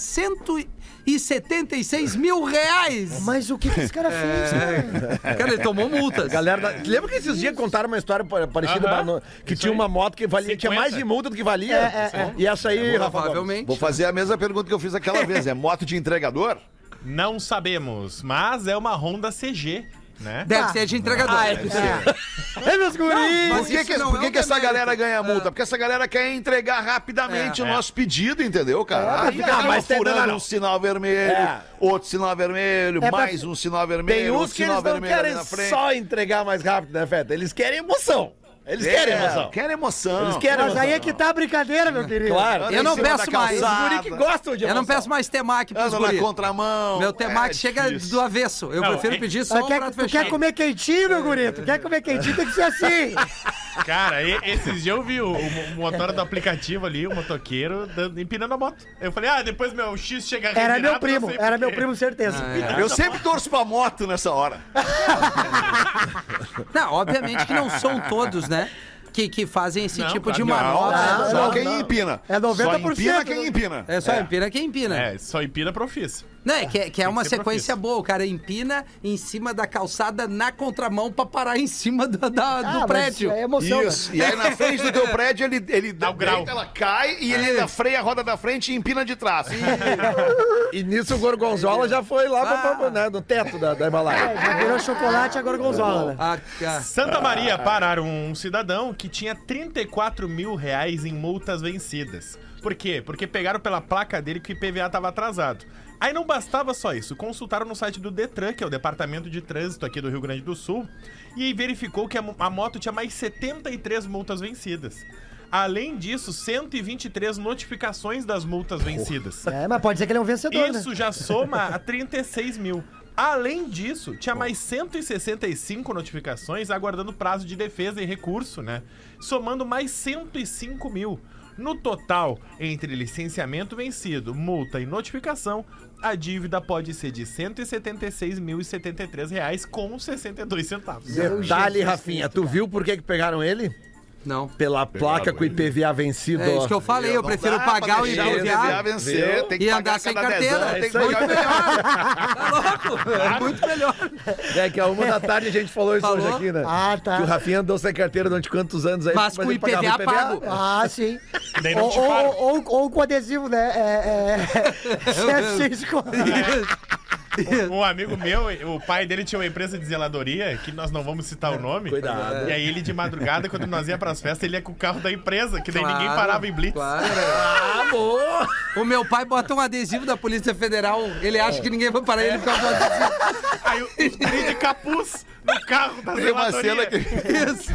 176 mil reais. Mas o que, que esse cara fez, né? Cara, ele tomou multas. Galera, lembra que esses dias contaram uma história pa- Aham. no- que Isso tinha aí. uma moto que valia, tinha 50. mais de multa do que valia? É, é, é. E essa aí, Rafa Gomes? Provavelmente. Vou fazer a mesma pergunta que eu fiz aquela vez. É moto de entregador? Não sabemos, mas é uma Honda CG, né? Deve ser de entregador. Ah, é, é. É, meus guris! Por que, que, por é que, que essa galera ganha multa? Porque essa galera quer entregar rapidamente É. o nosso pedido, entendeu, cara? É, Aí fica- mas tem- furando não, um sinal vermelho, É. outro sinal vermelho, É pra- mais um sinal vermelho, Tem uns que eles não querem só entregar mais rápido, né, Feta? Eles querem emoção. Eles É, querem emoção. Querem emoção. Eles querem Mas aí é que tá a brincadeira, meu querido. Claro. Eu não peço mais. Os guri que gostam de Eu emoção. não peço mais temaki pros Anda na guri. contramão. Meu temaki É chega difícil. do avesso. Eu Não, prefiro é- pedir só um quer, prato tu fechado. quer comer quentinho, meu guri? Tu quer comer quentinho, tem que ser assim. Cara, e- esses dias eu vi o, o motor do aplicativo ali, o motoqueiro, dando- empinando a moto. Eu falei, ah, depois meu X chega Era meu primo, era por meu primo, certeza. Eu sempre torço pra moto nessa hora. Não, obviamente que não são todos, né? Que, que fazem esse Não, tipo de não. manobra. Não, Só não, quem não. empina. É 90%, Só empina né? quem empina. É só empina quem empina. É, só empina pro ofício. Não, é que, que é uma que sequência profício. boa. O cara empina em cima da calçada na contramão pra parar em cima do, da- do Ah, mas prédio. É emoção. né? Isso. E aí na frente do teu prédio ele, ele Dá o grau. ela cai e ele ainda freia a roda da frente e empina de trás. E nisso o Gorgonzola já foi lá pra- pra- né, no teto da, da Himalaia. É, já virou chocolate, agora gorgonzola, né? Ah. Santa Maria pararam um cidadão que tinha 34 mil reais em multas vencidas. Por quê? Porque pegaram pela placa dele que o IPVA estava atrasado. Aí não bastava só isso, consultaram no site do Detran, que é o Departamento de Trânsito aqui do Rio Grande do Sul, e aí verificou que a, a moto tinha mais 73 multas vencidas. Além disso, 123 notificações das multas vencidas. É, mas pode ser que ele é um vencedor, né? Isso já soma a 36 mil. Além disso, tinha mais 165 notificações aguardando prazo de defesa e recurso, né? Somando mais 105 mil. No total, entre licenciamento vencido, multa e notificação, a dívida pode ser de 176.073 reais com 62 centavos. Detalhe, Rafinha, tu viu por que, que pegaram ele? Não. Pela placa com o IPVA vencido. É isso que eu falei, eu prefiro pagar o deixar IPVA vencer, tem que e andar sem carteira. tem que É. Muito melhor. Tá louco? É muito melhor. É que a uma da tarde a gente falou isso Falou? hoje aqui, né? Ah, tá. Que o Rafinha andou sem carteira durante quantos anos aí? Mas com o pagava IPVA pago. Ah, sim. Ou, ou, ou, ou com adesivo, né? É. é... CFC escolar. Um amigo meu, o pai dele tinha uma empresa de zeladoria, que nós não vamos citar o nome. Cuidado. E aí ele de madrugada, quando nós ia pras festas, ele ia com o carro da empresa, que daí ninguém Claro, parava em blitz. Claro. Ah, boa! O meu pai bota um adesivo da Polícia Federal. Ele acha que ninguém vai parar ele por causa do adesivo. Aí o os de capuz no carro da Tem uma cena que. Isso.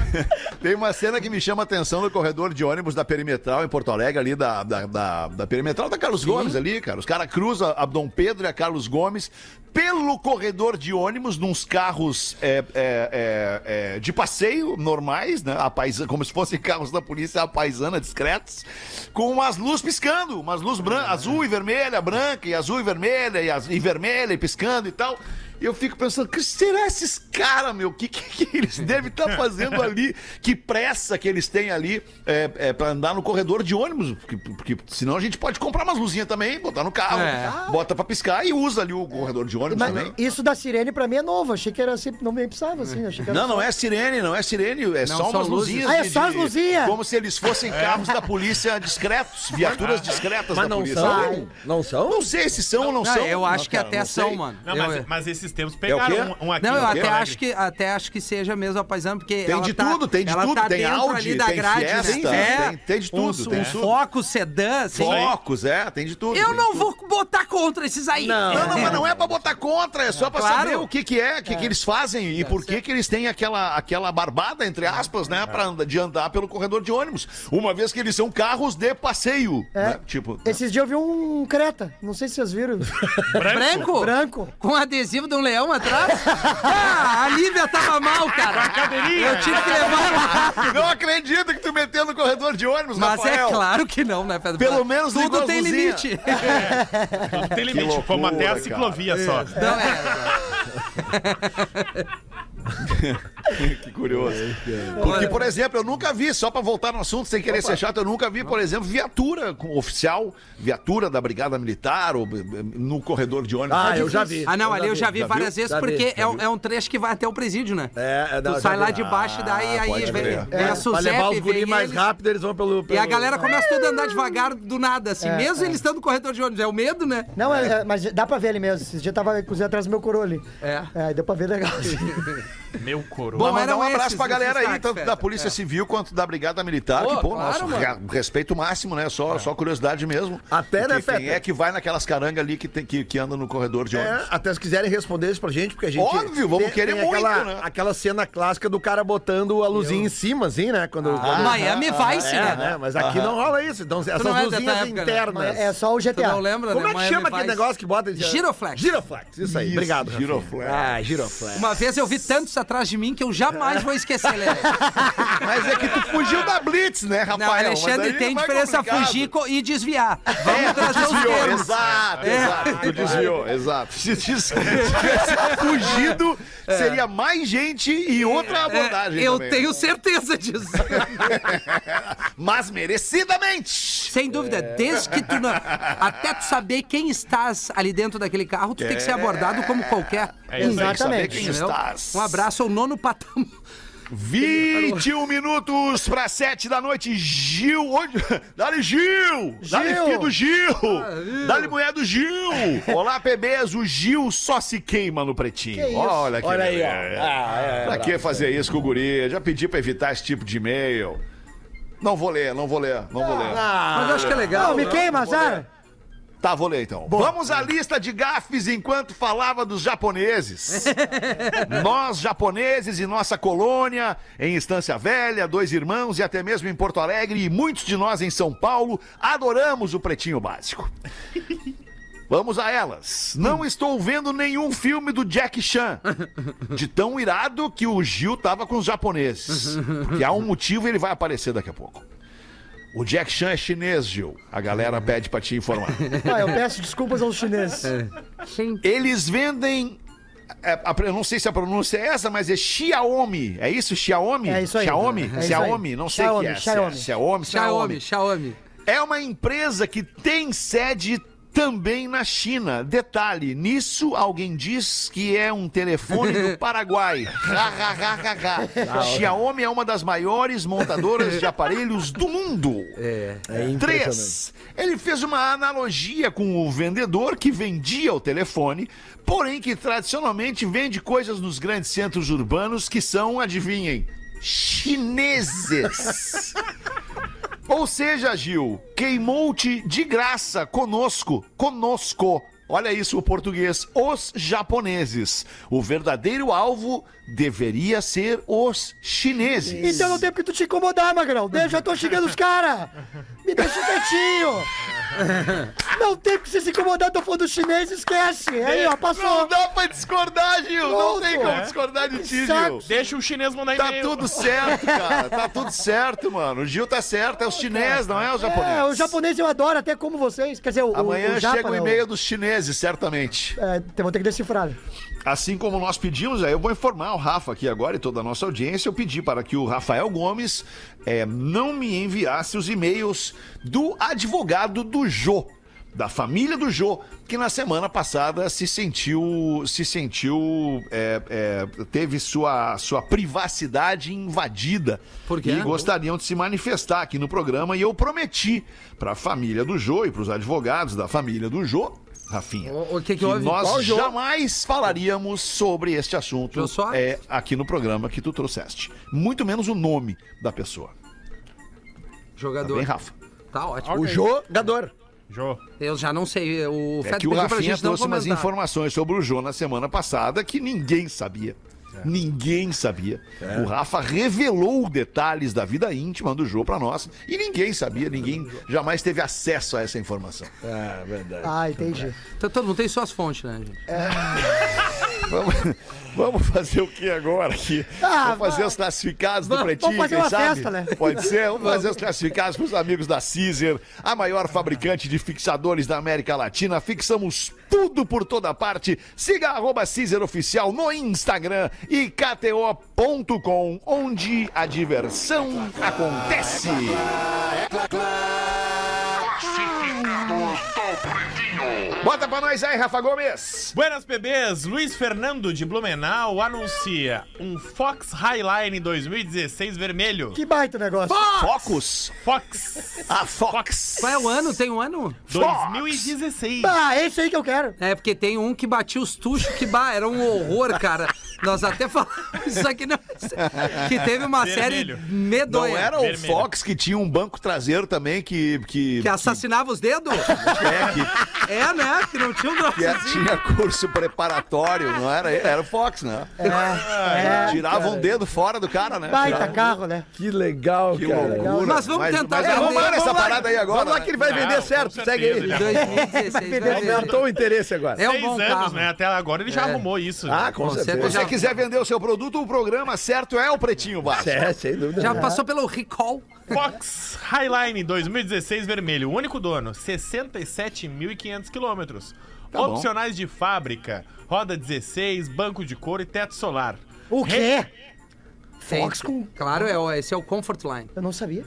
Tem uma cena que me chama a atenção no corredor de ônibus da Perimetral em Porto Alegre, ali da, da, da, da Perimetral da Carlos Gomes ali, cara. Os caras cruzam a Dom Pedro e a Carlos Gomes pelo corredor de ônibus, nos carros é, é, é, é, de passeio normais, né? A paisa, como se fossem carros da polícia a paisana, discretos, com umas luzes piscando, umas luzes brancas, azul e vermelha, branca e azul e vermelha, e, az- e vermelha e piscando e tal. E eu fico pensando, que será esses caras, meu? O que, que, que eles devem estar fazendo ali? Que pressa que eles têm ali é, é, pra andar no corredor de ônibus? Porque, porque senão a gente pode comprar umas luzinhas também, botar no carro, É. bota pra piscar e usa ali o corredor de ônibus Mas também. isso da sirene pra mim é novo. Achei que era assim, não me precisava assim. Achei que era Não, só- não é sirene, não é sirene, é Não, só umas luzinhas. Ah, é só as de- luzinhas? Como se eles fossem carros da polícia discretos, viaturas discretas Mas da não polícia. são? Não são? Não sei se são ou não, Não, são. eu acho que cara, até não são, mano. Não, Eu- mas, mas esses tempos É pegaram quê? um, um aqui. Não, eu em até acho, que, até acho que seja mesmo a paisana, porque Tem ela de tá- tudo, tem de ela tudo, tá tem dentro Audi, ali da tem grade, Fiesta, né? tem- tem de tudo, um, tem um tudo. foco, sedã, assim. Focos, é, tem de tudo. Eu não de vou botar contra esses aí. Não. Não, não, mas não é pra botar contra, é só pra Claro. saber o que que é, o que que eles fazem e por que que eles têm aquela, aquela barbada, entre aspas, né, pra, andar- de andar pelo corredor de ônibus. Uma vez que eles são carros de passeio, É. né? Tipo, Esses dias eu vi um Creta. Não sei se vocês viram. Branco? Branco. Com adesivo de um leão atrás? Ah, a Lívia tava mal, cara. Eu tive que levar ela. Não acredito que tu meteu no corredor de ônibus, Mas Rafael. é claro que não, né, Pedro? Pelo menos Tudo tem luzinhas. limite. Tudo tem limite. loucura, Fomos até a cara. ciclovia só. Não, é. Que curioso. Porque, por exemplo, eu nunca vi, só pra voltar no assunto, sem querer ser chato, eu nunca vi, por exemplo, viatura com oficial, viatura da Brigada Militar ou eh, no corredor de ônibus. Ah, É eu já vi. Ah, não, ali eu já vi já várias viu? vezes Já porque é, um- é um trecho que vai até o presídio, né? É, é, não, Tu sai lá de baixo, daí Ah, aí pode vem, vem É, a pra Suzep, levar os vem guris mais eles. rápido, eles vão pelo. E pelo- a galera começa tudo a andar devagar do nada, assim, É, mesmo é. eles estando no corredor de ônibus. É o medo, né? Não, é, é, mas dá pra ver ali mesmo. Esses dias tava cozinhando atrás do meu coro ali. É. É, deu pra ver legal. Meu coroa. Bom, mandar um abraço esses pra galera aí, tanto da Feta. Polícia É. Civil quanto da Brigada Militar, Pô, que, pô, claro, nosso mano. rea- respeito máximo, né? Só, só curiosidade mesmo. Até, né, Porque quem Feta? é que vai naquelas carangas ali que, tem, que, que anda no corredor de É, ônibus? até se quiserem responder isso pra gente, porque a gente. Óbvio, vamos querer muito, aquela, né? Aquela cena clássica do cara botando a luzinha em cima, assim, né? Quando. quando- Miami Vice, é, né? né? Mas aqui não rola isso. Então, essas é luzinhas né? internas. é só o Tu GTA. não lembra, Como né? é que chama aquele negócio que bota? Giroflex. Giroflex, isso aí. Obrigado. Giroflex. Ah, giroflex. Uma vez eu vi atrás de mim que eu jamais vou esquecer. Mas é que tu fugiu da Blitz, né, Rafael? Não, Alexandre, tem é mais diferença complicado. fugir e desviar. É, Vamos tu trazer os desviou, termos. exato, É. exato. Tu desviou, exato. Se tivesse fugido, seria mais gente e outra É, abordagem. eu também. tenho certeza disso. Mas merecidamente. Sem dúvida, desde que tu não, até tu saber quem estás ali dentro daquele carro, tu tem que ser abordado como qualquer. É isso aí. Exatamente. estás. Um abraço ao nono patamar. 21 minutos para 7 da noite. Gil, onde? Dali Gil! Dali Gil! filho do Gil! Dali mulher do Gil! Olá, bebês, o Gil só se queima no pretinho. Que? Olha que Olha aí, ó. Ah, é, pra que fazer isso com o guri? Já pedi pra evitar esse tipo de e-mail. Não vou ler, não vou ler, não vou ler. Mas eu acho que é legal. Não, me queima, Zara. Tá, vou ler então. Vamos à lista de gafes enquanto falava dos japoneses. Nós, japoneses, e nossa colônia, em Estância Velha, dois irmãos e até mesmo em Porto Alegre, e muitos de nós em São Paulo, adoramos o Pretinho Básico. Vamos a elas. Não estou vendo nenhum filme do Jack Chan. De tão irado que o Gil tava com os japoneses. Porque há um motivo e ele vai aparecer daqui a pouco. O Jack Chan é chinês, Gil. A galera pede pra te informar. Ah, eu peço desculpas aos chineses. Sim. Eles vendem. é, a- eu não sei se a pronúncia é essa, mas é Xiaomi. É isso? Xiaomi? É isso aí. Xiaomi? É isso aí. Xiaomi? Não sei o que é. Xiaomi, Xiaomi. Xiaomi. Xiaomi, Xiaomi. É uma empresa que tem sede também na China. Detalhe, nisso alguém diz que é um telefone do Paraguai. Ha. Xiaomi é uma das maiores montadoras de aparelhos do mundo. É impressionante. Três, ele fez uma analogia com o vendedor que vendia o telefone, porém que tradicionalmente vende coisas nos grandes centros urbanos que são, adivinhem, chineses. Ou seja, Gil, queimou-te de graça conosco, conosco. Olha isso, o português, os japoneses. O verdadeiro alvo deveria ser os chineses. Então não tem porque tu te incomodar, Magrão. Eu já tô xingando os caras. Me deixa quietinho. Não tem você se incomodar, tô falando chinês, esquece. Aí, ó, Não passou. dá pra discordar, Gil. Não Pronto. tem como É. discordar de ti. Gil. Deixa o chinês mandar Tá e-mail. tudo certo, cara. Tá tudo certo, mano. O Gil tá certo. É os chineses, não é os japoneses. É, o japonês eu adoro, até como vocês. Quer dizer, o, Amanhã o, japa, chega o e-mail dos chineses, certamente. É, vou ter que decifrar. Assim como nós pedimos, aí eu vou informar o Rafa aqui agora e toda a nossa audiência. Eu pedi para que o Rafael Gomes eh, não me enviasse os e-mails do advogado do Jô. Da família do Jô, que na semana passada se sentiu. Se sentiu. eh, eh, teve sua, sua privacidade invadida. Por quê? E gostariam de se manifestar aqui no programa. E eu prometi para a família do Jô e para os advogados da família do Jô, Rafinha, O- o que que que houve? nós Qual jamais falaríamos sobre este assunto é, aqui no programa que tu trouxeste. Muito menos o nome da pessoa. Tá Jogador. bem, Rafa? Tá ótimo. O jogador. Jô. Eu já não sei. O É Fed que o Rafinha trouxe umas informações sobre o Jô na semana passada que ninguém sabia. Ninguém sabia. O Rafa revelou detalhes da vida íntima do Jô pra nós e ninguém sabia, ninguém jamais teve acesso a essa informação. Ah, verdade. Ah, entendi. Então, todo mundo tem suas fontes, né, gente? Vamos, vamos fazer o que agora aqui? Ah, vamos fazer os classificados do Pretinho, vamos fazer quem uma sabe? festa, né? Pode ser? Vamos fazer os classificados pros amigos da Caesar, a maior fabricante de fixadores da América Latina. Fixamos tudo por toda parte. Siga arroba Caesar Oficial no Instagram e kto.com, onde a diversão acontece. Bota pra nós aí, Rafa Gomes. Buenas bebês, Luiz Fernando de Blumenau anuncia um Fox Highline 2016 vermelho. Que baita negócio. Focus. Fox A Fox. Qual é o ano? Tem um ano? 2016. Ah, esse aí que eu quero. É, porque tem um que batia os tuchos, que bah, era um horror, cara. Nós até falamos isso aqui, não, que teve uma Vermelho. série medonha. Não era o Vermelho. Fox que tinha um banco traseiro também que. Que, Que assassinava os dedos? é, que, É, né? Que não tinha um que é- tinha curso preparatório, não era? Era o Fox, né? É, Tirava um dedo fora do cara, né? baita Tirava- carro, né? Que legal, Que cara. loucura. Mas vamos tentar mas vender. vamos lá nessa Vamos parada aí agora. Vamos lá né? que ele vai Não, vender certo. certeza, Segue ele. ele 2016 vai vender. Aumentou o interesse agora. É um Seis bom anos, carro. né? Até agora ele já arrumou isso. Ah, com certeza. Se você quiser vender o seu produto, o programa certo é o Pretinho Básico. É, sem dúvida. Já passou pelo recall. Fox Highline 2016 vermelho, o único dono, 67.500 quilômetros. Tá bom. Opcionais de fábrica, roda 16, banco de couro e teto solar. O quê? Tem- Fox com... Claro, é, o- esse é o Comfort Line. Eu não sabia.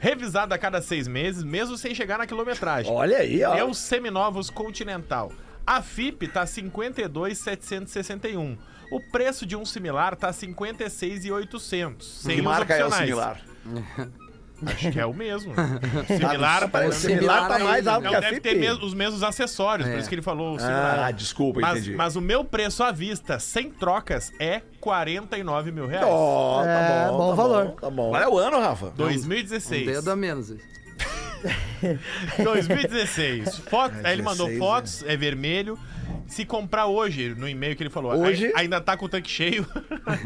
Revisado a cada seis meses, mesmo sem chegar na quilometragem. Olha aí, ó. Pneus seminovos Continental. A FIP tá 52,761. O preço de um similar tá 56,800. Sem Que marca é o opcionais. similar? Acho que é o mesmo. Similar, O parece similar tá Similar mais aí. alto Não que a deve FIP. ter mes- os mesmos acessórios, por É. isso que ele falou o similar. Ah, desculpa, mas, entendi. mas o meu preço à vista, sem trocas, é 49 mil reais. Ó, tá É, bom, bom tá valor. bom, Tá bom. Qual é o ano, Rafa? Um 2016. dedo a menos. 2016. Foto, aí ele mandou 16, fotos, é vermelho. Se comprar hoje, no e-mail que ele falou, Hoje? ai- ainda tá com o tanque cheio.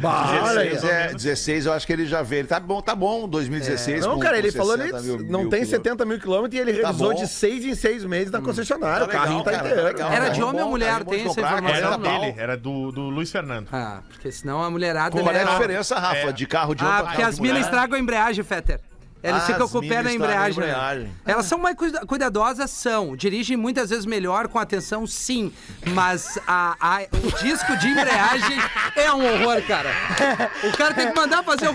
Bah, olha aí. 16, É, 16 eu acho que ele já vê. Ele tá bom, tá bom, 2016. Não, com- cara, ele falou 60 ali, mil- não mil tem quilômetros. 70 mil quilômetros e ele Tá revisou bom. de 6 em 6 meses na concessionária. Tá o carrinho legal, tá cara, inteiro. tá legal. Era Tá de homem ou tá mulher? bom Tem essa informação? Era dele, era do, do Luiz Fernando. Ah, porque senão a mulherada... Qual é a diferença, Rafa, É. de carro de homem Ah, pra porque carro as de minas estragam a embreagem, Fetter. Eles Ah, ficam com o pé na embreagem. né? embreagem. Elas são mais cuida- cuidadosas, são. Dirigem muitas vezes melhor, com atenção, sim. Mas a, a- o disco de embreagem é um horror, cara. O cara tem que mandar fazer o...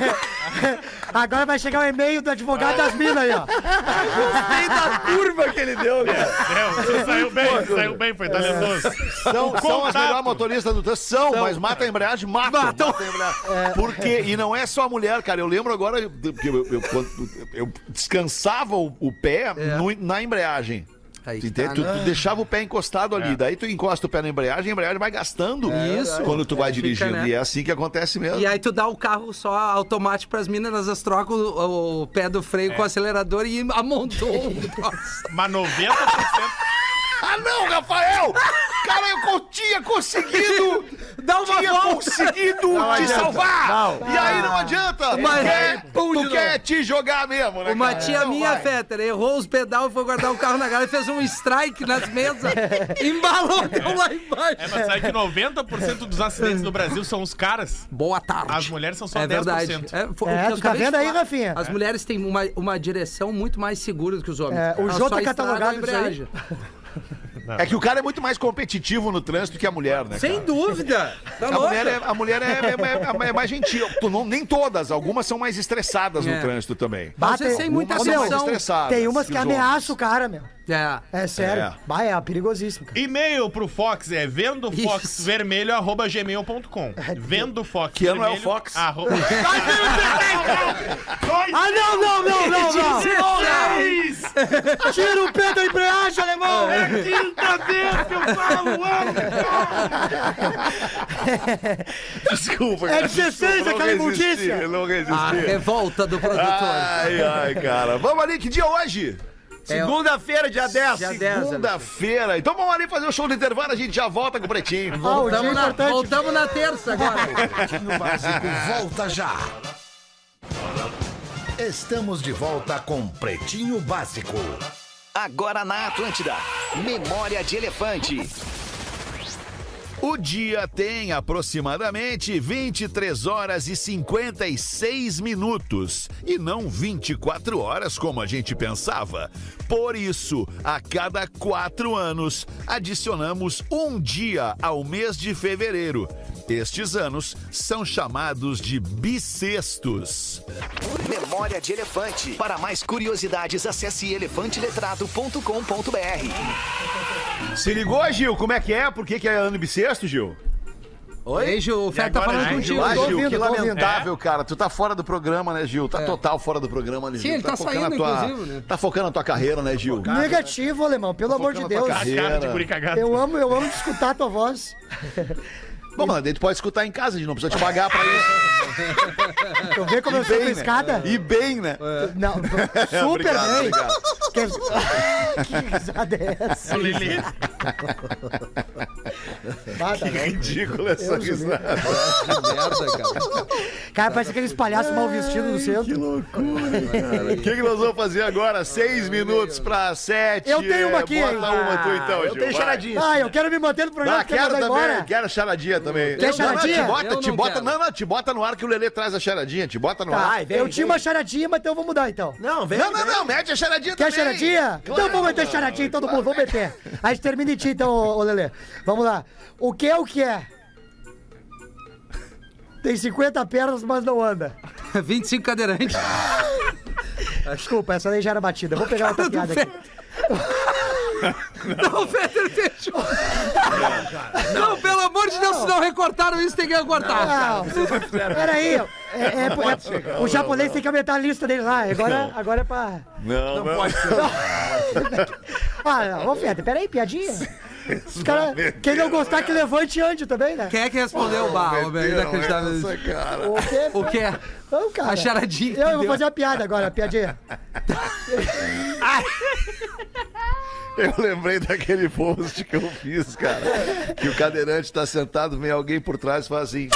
Agora vai chegar o e-mail do advogado das minas aí, ó. Gostei da curva que ele deu, cara. É, você saiu bem, saiu bem, foi talentoso. São, são as melhores motoristas do trânsito. São, mas mata a embreagem, mata. Matam. Mata a embreagem. Porque, e não é só a mulher, cara. Eu lembro agora, porque eu, eu- quando eu descansava o, o pé no- na embreagem. Aí Tu, tá? Tu- né? tu deixava o pé encostado ali, daí tu encosta o pé na embreagem, a embreagem vai gastando Isso. quando tu vai Fica, dirigindo. né? E é assim que acontece mesmo. E aí tu dá o carro só automático pras minas, elas trocam o, o pé do freio com o acelerador e amontou. Mas 90%. Ah, não, Rafael! Cara, eu tinha conseguido! Dá uma tinha volta. conseguido te adianta. salvar! Não. E aí não adianta! Mas- tu quer, tu quer te jogar mesmo, né? Uma cara? tia Não minha. Fetter, errou os pedal e foi guardar o carro na galera e fez um strike nas mesas. Embalou, deu lá embaixo. É, mas sabe que 90% dos acidentes no Brasil são os caras. Boa tarde. As mulheres são só é 10%. verdade. É, foi o É, tu tá vendo aí. Rafinha? As mulheres têm uma, uma direção muito mais segura do que os homens. É, o Jô tá catalogado a disso aí. É que o cara é muito mais competitivo no trânsito que a mulher, né? Sem cara? dúvida. Tá A mulher, é, a mulher é, é- é- é mais gentil. Tu não- nem todas, algumas são mais estressadas É. no trânsito também. Vezes sem muita Ô, Algumas são mais meu, atenção. estressadas. Tem umas que ameaçam o cara, meu. É. É sério. É. Bah, é perigosíssimo, cara. E-mail pro Fox é vendo Fox Isso. vermelho arroba gmail.com. Vendo Fox Que ano é o Fox? Arroba... Ah, não, não, não, não, não. Tira o pé da embreagem, alemão. Quinta vez que eu falo ano! Desculpa, É 16 Não aquela resisti, imundícia. eu Não resisti. A revolta do produtor. Ai, ai, cara. Vamos ali, que dia é hoje? Segunda-feira, dia 10. Dia 10, Segunda-feira. Então vamos ali fazer o show do intervalo, a gente já volta com o Pretinho. Ah, Voltamos na, importante. voltamos na terça agora. Pretinho Básico volta já. Estamos de volta com Pretinho Básico. Agora na Atlântida. Memória de Elefante. O dia tem aproximadamente 23 horas e 56 minutos e não 24 horas como a gente pensava. Por isso, a cada quatro anos, adicionamos um dia ao mês de fevereiro. Estes anos são chamados de bissextos. Memória de Elefante. Para mais curiosidades, acesse elefanteletrado.com.br. Se ligou, Gil? Como é que é? Por que, que é ano bissexto, Gil? Oi, Gil, o Fé tá falando né, contigo. Ah, Gil, ouvindo, que ouvindo. lamentável, cara. Tu tá fora do programa, né, Gil? Tá É. total fora do programa, né, Sim, Gil? ele tá focando saindo, na tua, inclusive, né? Tá focando na tua carreira, né, Gil? Negativo, alemão, pelo amor de Deus. Cara de guri cagado. Eu amo, eu amo escutar a tua voz. Bom, mano, daí tu pode escutar em casa, a gente não precisa te pagar pra isso. Tu vê como eu subo a escada? E bem, né? Não, super Obrigado, bem. obrigado. Que... que risada é essa? Ah, tá bom. Ridículo essa Deus risada. Que merda, cara. Cara, parece aqueles palhaços mal vestidos do centro. O que, que nós vamos fazer agora? Seis minutos pra sete. Eu tenho uma aqui, Bota hein? uma tu então, Eu Gil. tenho vai. charadinha. Ah, eu quero me manter no programa, Ah, quero também, embora. quero charadinha também. Quer Não, não, charadinha? te bota, te não bota, não, não, te bota no ar que o Lelê traz a charadinha, te bota no ar. Tá, eu tinha uma charadinha, mas então eu vou mudar então. Não, vem. Não, não, não, mete a charadinha Quer também. charadinha? então vamos meter charadinha, todo mundo, vamos meter. A gente termina em ti então, ô, ô Lelê. Vamos lá. O que é o que é? Tem 50 pernas, mas não anda. 25 cadeirantes. Desculpa, essa daí já era batida. Vou pegar outra piada aqui. Não, Fetter, fechou. Não, amor de Deus, se não recortaram isso, tem que recortar. Não, peraí. É, é, é- o japonês tem que aumentar a lista dele lá. Agora, agora é pra. Não, não, pode ser. Ah, não, ô peraí, piadinha. Os caras. Quem não gostar que levante e ande também, né? Quem é que respondeu o bar, velho? Inacreditável. Cara. O quê? O que é? Não, cara. A charadinha Eu, eu vou fazer uma piada agora, piadinha. Eu lembrei daquele post que eu fiz, cara. Que o cadeirante tá sentado, vem alguém por trás e fala assim.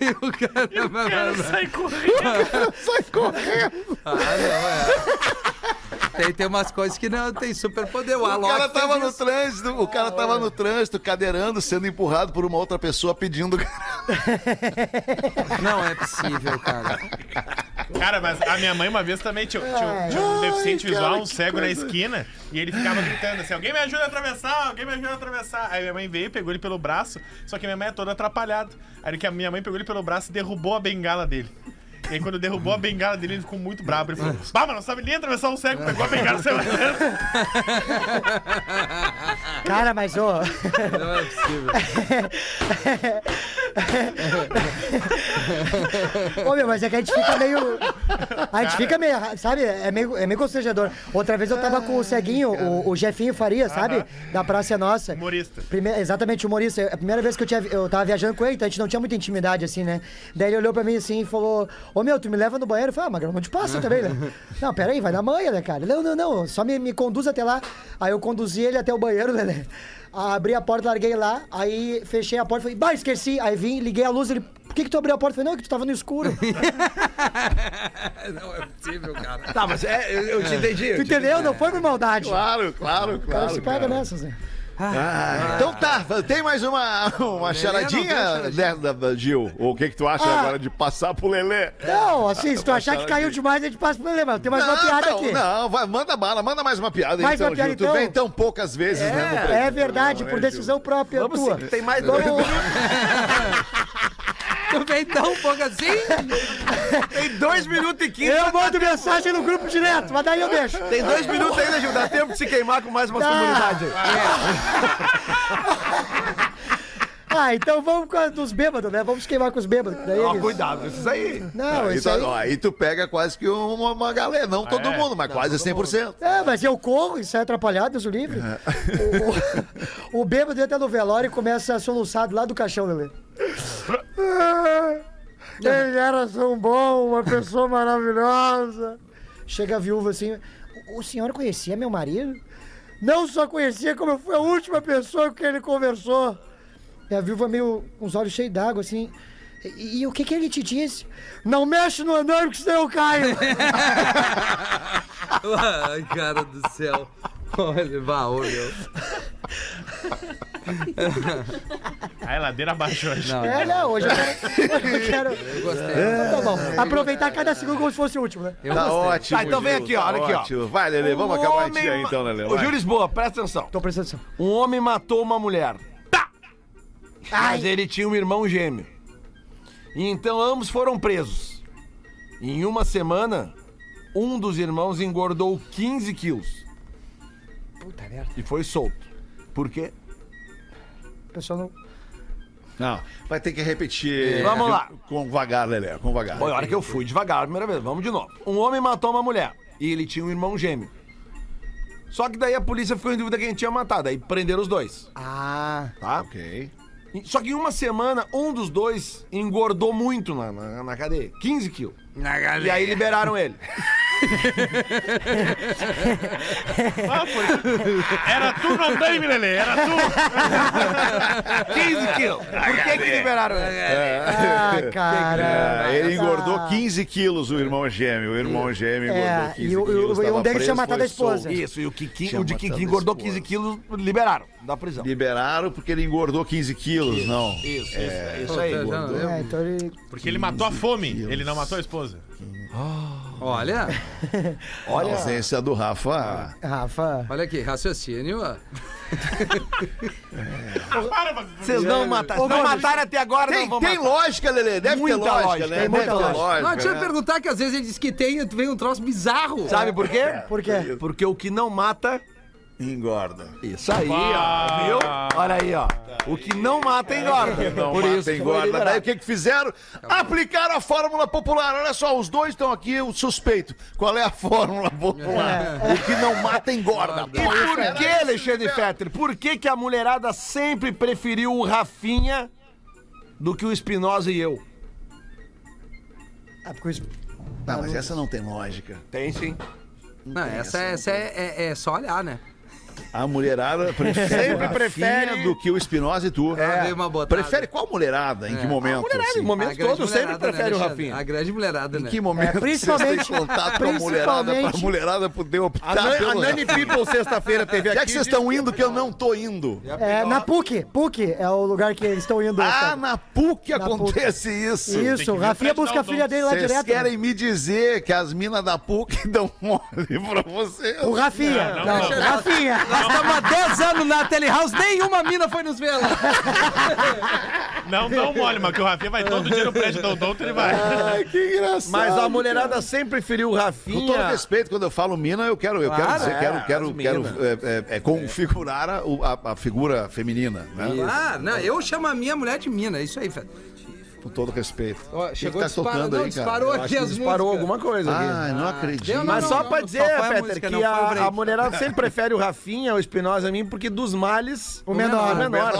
E o cara... mano, Sai correndo. Sai correndo. Ah, não, é. Tem, tem umas coisas que não tem super poder. O O Alok cara tava no isso. trânsito, o cara tava no trânsito, cadeirando, sendo empurrado por uma outra pessoa pedindo. Não é possível, cara. Cara, mas a minha mãe uma vez também tinha, tinha- tinha um deficiente Ai, cara, visual, um cego na coisa. esquina, e ele ficava gritando assim: alguém me ajuda a atravessar, alguém me ajuda a atravessar. Aí minha mãe veio, pegou ele pelo braço, só que minha mãe é toda atrapalhada. Aí que a minha mãe pegou ele pelo braço e derrubou a bengala dele. E aí, quando derrubou a bengala dele, ele ficou muito bravo. Ele falou: Bah, mas não sabe nem atravessar um cego, pegou a bengala e saiu dentro. Cara, mas ô. Não é possível. Ô, meu, mas é que a gente fica meio. A gente fica meio. Sabe? É meio, é meio constrangedor. Outra vez eu tava com o ceguinho, o, o Jefinho Faria, sabe? Da Praça é Nossa. Humorista. Prime- exatamente, humorista. É A primeira vez que eu, tinha, eu tava viajando com ele, então a gente não tinha muita intimidade, assim, né? Daí ele olhou pra mim assim e falou: Ô meu, tu me leva no banheiro? Eu falei: Ah, Magrão, não te passa também, né? Não, peraí, vai na manhã, né, cara? Não, não, não, só me, me conduz até lá. Aí eu conduzi ele até o banheiro, né? Abri a porta, larguei lá, aí fechei a porta, falei, bah, esqueci. Aí vim, liguei a luz, ele, por que, que tu abriu a porta? Eu falei, não, é que tu tava no escuro. Não é possível, cara. Tá, mas é, eu, eu te entendi. tu entendeu? Não foi por maldade. Claro, claro, O cara claro. se pega cara. nessas, né? Ah, então tá, tem mais uma, uma charadinha, né, Gil? O que que tu acha Ah. agora de passar pro Lelê? Não, assim, se tu achar que caiu demais, a gente passa pro problema. Tem mais uma piada não, aqui. não, vai, manda bala, manda mais uma piada Mais então, uma piada, Gil. Tu então? vem tão poucas vezes, né, no Pretinho É verdade, Básico, por né, decisão própria Vamos tua. sim, tem mais dois. Vem tão pouco assim? Tem dois minutos e quinze. Eu mando mensagem no grupo direto, mas daí eu deixo. Tem dois minutos ainda, Gil. Dá tempo de se queimar com mais umas Dá. comunidades. Ah, então vamos com a dos bêbados, né? Vamos queimar com os bêbados. Daí eles- cuidado, esses aí. Não, Aí, isso tá- aí... ó, aí tu pega quase que uma, uma galera, não todo É. mundo, mas quase 100%. É, mas eu corro e saio atrapalhado, Deus o livre. O, o, o bêbado entra no velório e começa a soluçar do lado do caixão, Lelê. Ele era tão bom, uma pessoa maravilhosa. Chega a viúva assim, o, senhor conhecia meu marido? Não só conhecia, como eu fui a última pessoa com quem ele conversou. E a viúva meio com os olhos cheios d'água, assim. E, e o que que ele te disse? Não mexe no andar, porque senão eu caio. Ai, cara do céu. Olha, vá, ô, meu. Aí a ladeira abaixou. hoje. Não, É, não, hoje eu quero. Eu quero. eu gostei. Tá bom. Aproveitar cada segundo como se fosse o último, né? Eu Tá gostei. ótimo. Tá, então vem Gil, aqui, ó, tá olha aqui, ó. ótimo. Vai, Lelê, vamos Um acabar a homem dia aí, ma- então, Lelê. Ô, vai. Gil Lisboa, presta atenção. Tô prestando atenção. Um homem matou uma mulher. Tá! Mas ele tinha um irmão gêmeo. E então ambos foram presos. Em uma semana, um dos irmãos engordou 15 quilos Puta merda. e foi solto. Por quê? O pessoal não. Não, vai ter que repetir. Vamos lá. Com vagar, Lelê, com vagar. Foi a hora que eu fui devagar a primeira vez. Vamos de novo. Um homem matou uma mulher e ele tinha um irmão gêmeo. Só que daí a polícia ficou em dúvida quem tinha matado. Aí prenderam os dois, Ah. tá? Ok. Só que em uma semana, um dos dois engordou muito na, na, na cadeia. 15 quilos. E aí liberaram ele. Ah, Era tu no andaime, Lelê. Era tu. 15 quilos. Por que que liberaram ele? Ah, cara. É, ele engordou Ah. 15 quilos, o irmão gêmeo. O irmão gêmeo engordou É, 15 e o- quilos. e o- um deles tinha matado a esposa. Isso, e o, Kiki, o de Kiki engordou esposa. 15 quilos, liberaram da prisão. Liberaram porque ele engordou 15 quilos, não. Isso, isso, é isso aí. Não, É, então ele. Porque ele matou a fome. Ele não matou a esposa. Olha, Olha a ausência do Rafa. Rafa. olha aqui, raciocínio. ó. Vocês não mataram. Não Gomes, mataram até agora, Tem, não vão tem matar. lógica, Lelê. Deve Muita ter lógica, lógica, né? tem muita lógica. lógica. Não, deixa eu né? perguntar que às vezes ele diz que tem, vem um troço bizarro. Sabe por quê? Por quê? Porque o que não mata. Engorda. Isso aí, ó. Viu? Olha aí, ó. O que não mata engorda. Não Por mata, isso que foi engorda. liberado. Daí o que, que fizeram? Aplicaram a fórmula popular. Olha só, os dois estão aqui, o suspeito. Qual é a fórmula popular? O que não mata, engorda. E por que, Alexandre Fetter? Por que, que a mulherada sempre preferiu o Rafinha do que o Espinosa e eu? Ah, porque isso. Não, mas essa não tem lógica. Tem sim. Não, essa, essa é, é- é só olhar, né? A mulherada prefere Sempre a prefere- Rafinha do que o Espinosa e tu. Botada. Prefere qual mulherada? Em que momento? mulherada, assim? em momentos A todos sempre mulherada, né, prefere o Alexandre? Rafinha. A grande mulherada, né? Em que momento É, principalmente- vocês têm contato com a mulherada pra mulherada poder optar A, Nan- a Nani People sexta-feira teve Já aqui. que vocês estão indo que eu não tô indo. É, na PUC. PUC é o lugar que eles estão indo. Ah, sabe? na PUC Na acontece isso. Que Isso, ver o Rafinha o busca a filha dele lá Vocês direto. querem me dizer que as minas da PUC dão mole pra vocês? O Rafinha. Não, Não, não, não. Rafinha. Nós estamos há 10 anos na Telehouse, nenhuma mina foi nos ver lá. Não um mole, mas que o Rafinha vai todo dia no prédio do Odonto, ele vai. Ai, que engraçado. Mas a mulherada sempre preferiu o Com todo Rafinha. respeito, quando eu falo mina, eu quero, eu quero Claro, dizer, é, quero, quero, quero é, é, é, configurar a, a- a figura feminina, né? Ah, não, eu chamo a minha mulher de mina, é isso aí, Fred. Com todo respeito. Ó, O que chegou que tá disparou, tocando não, aí, cara? disparou aqui que as disparou músicas. alguma coisa aqui. Ai, não acredito. deu, não, Mas não, só não, pra não, dizer, só música, que não o a, a mulherada sempre prefere o Rafinha, o Espinosa a mim, porque dos males, O menor. o menor.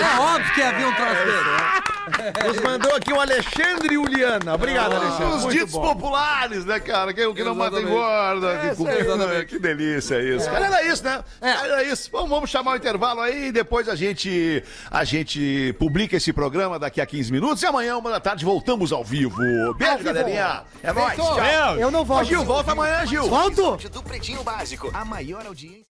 É óbvio que havia um troço dele. Nos mandou aqui o Alexandre Juliana. Obrigado, Alexandre. Os Muito ditos bom. populares, né, cara? Que, o que não mata Exatamente. engorda. É, que, exatamente. que delícia isso. Cara, era isso, né? Era isso. Vamos, vamos chamar o intervalo aí e depois a gente, a gente publica esse programa daqui a 15 minutos e amanhã, uma da tarde, voltamos ao vivo. Beijo, vivo. galerinha. É nóis. Tchau. Eu não Ô, volto. Gil, volta amanhã, Gil. Volto! Do Pretinho Básico, a maior audiência.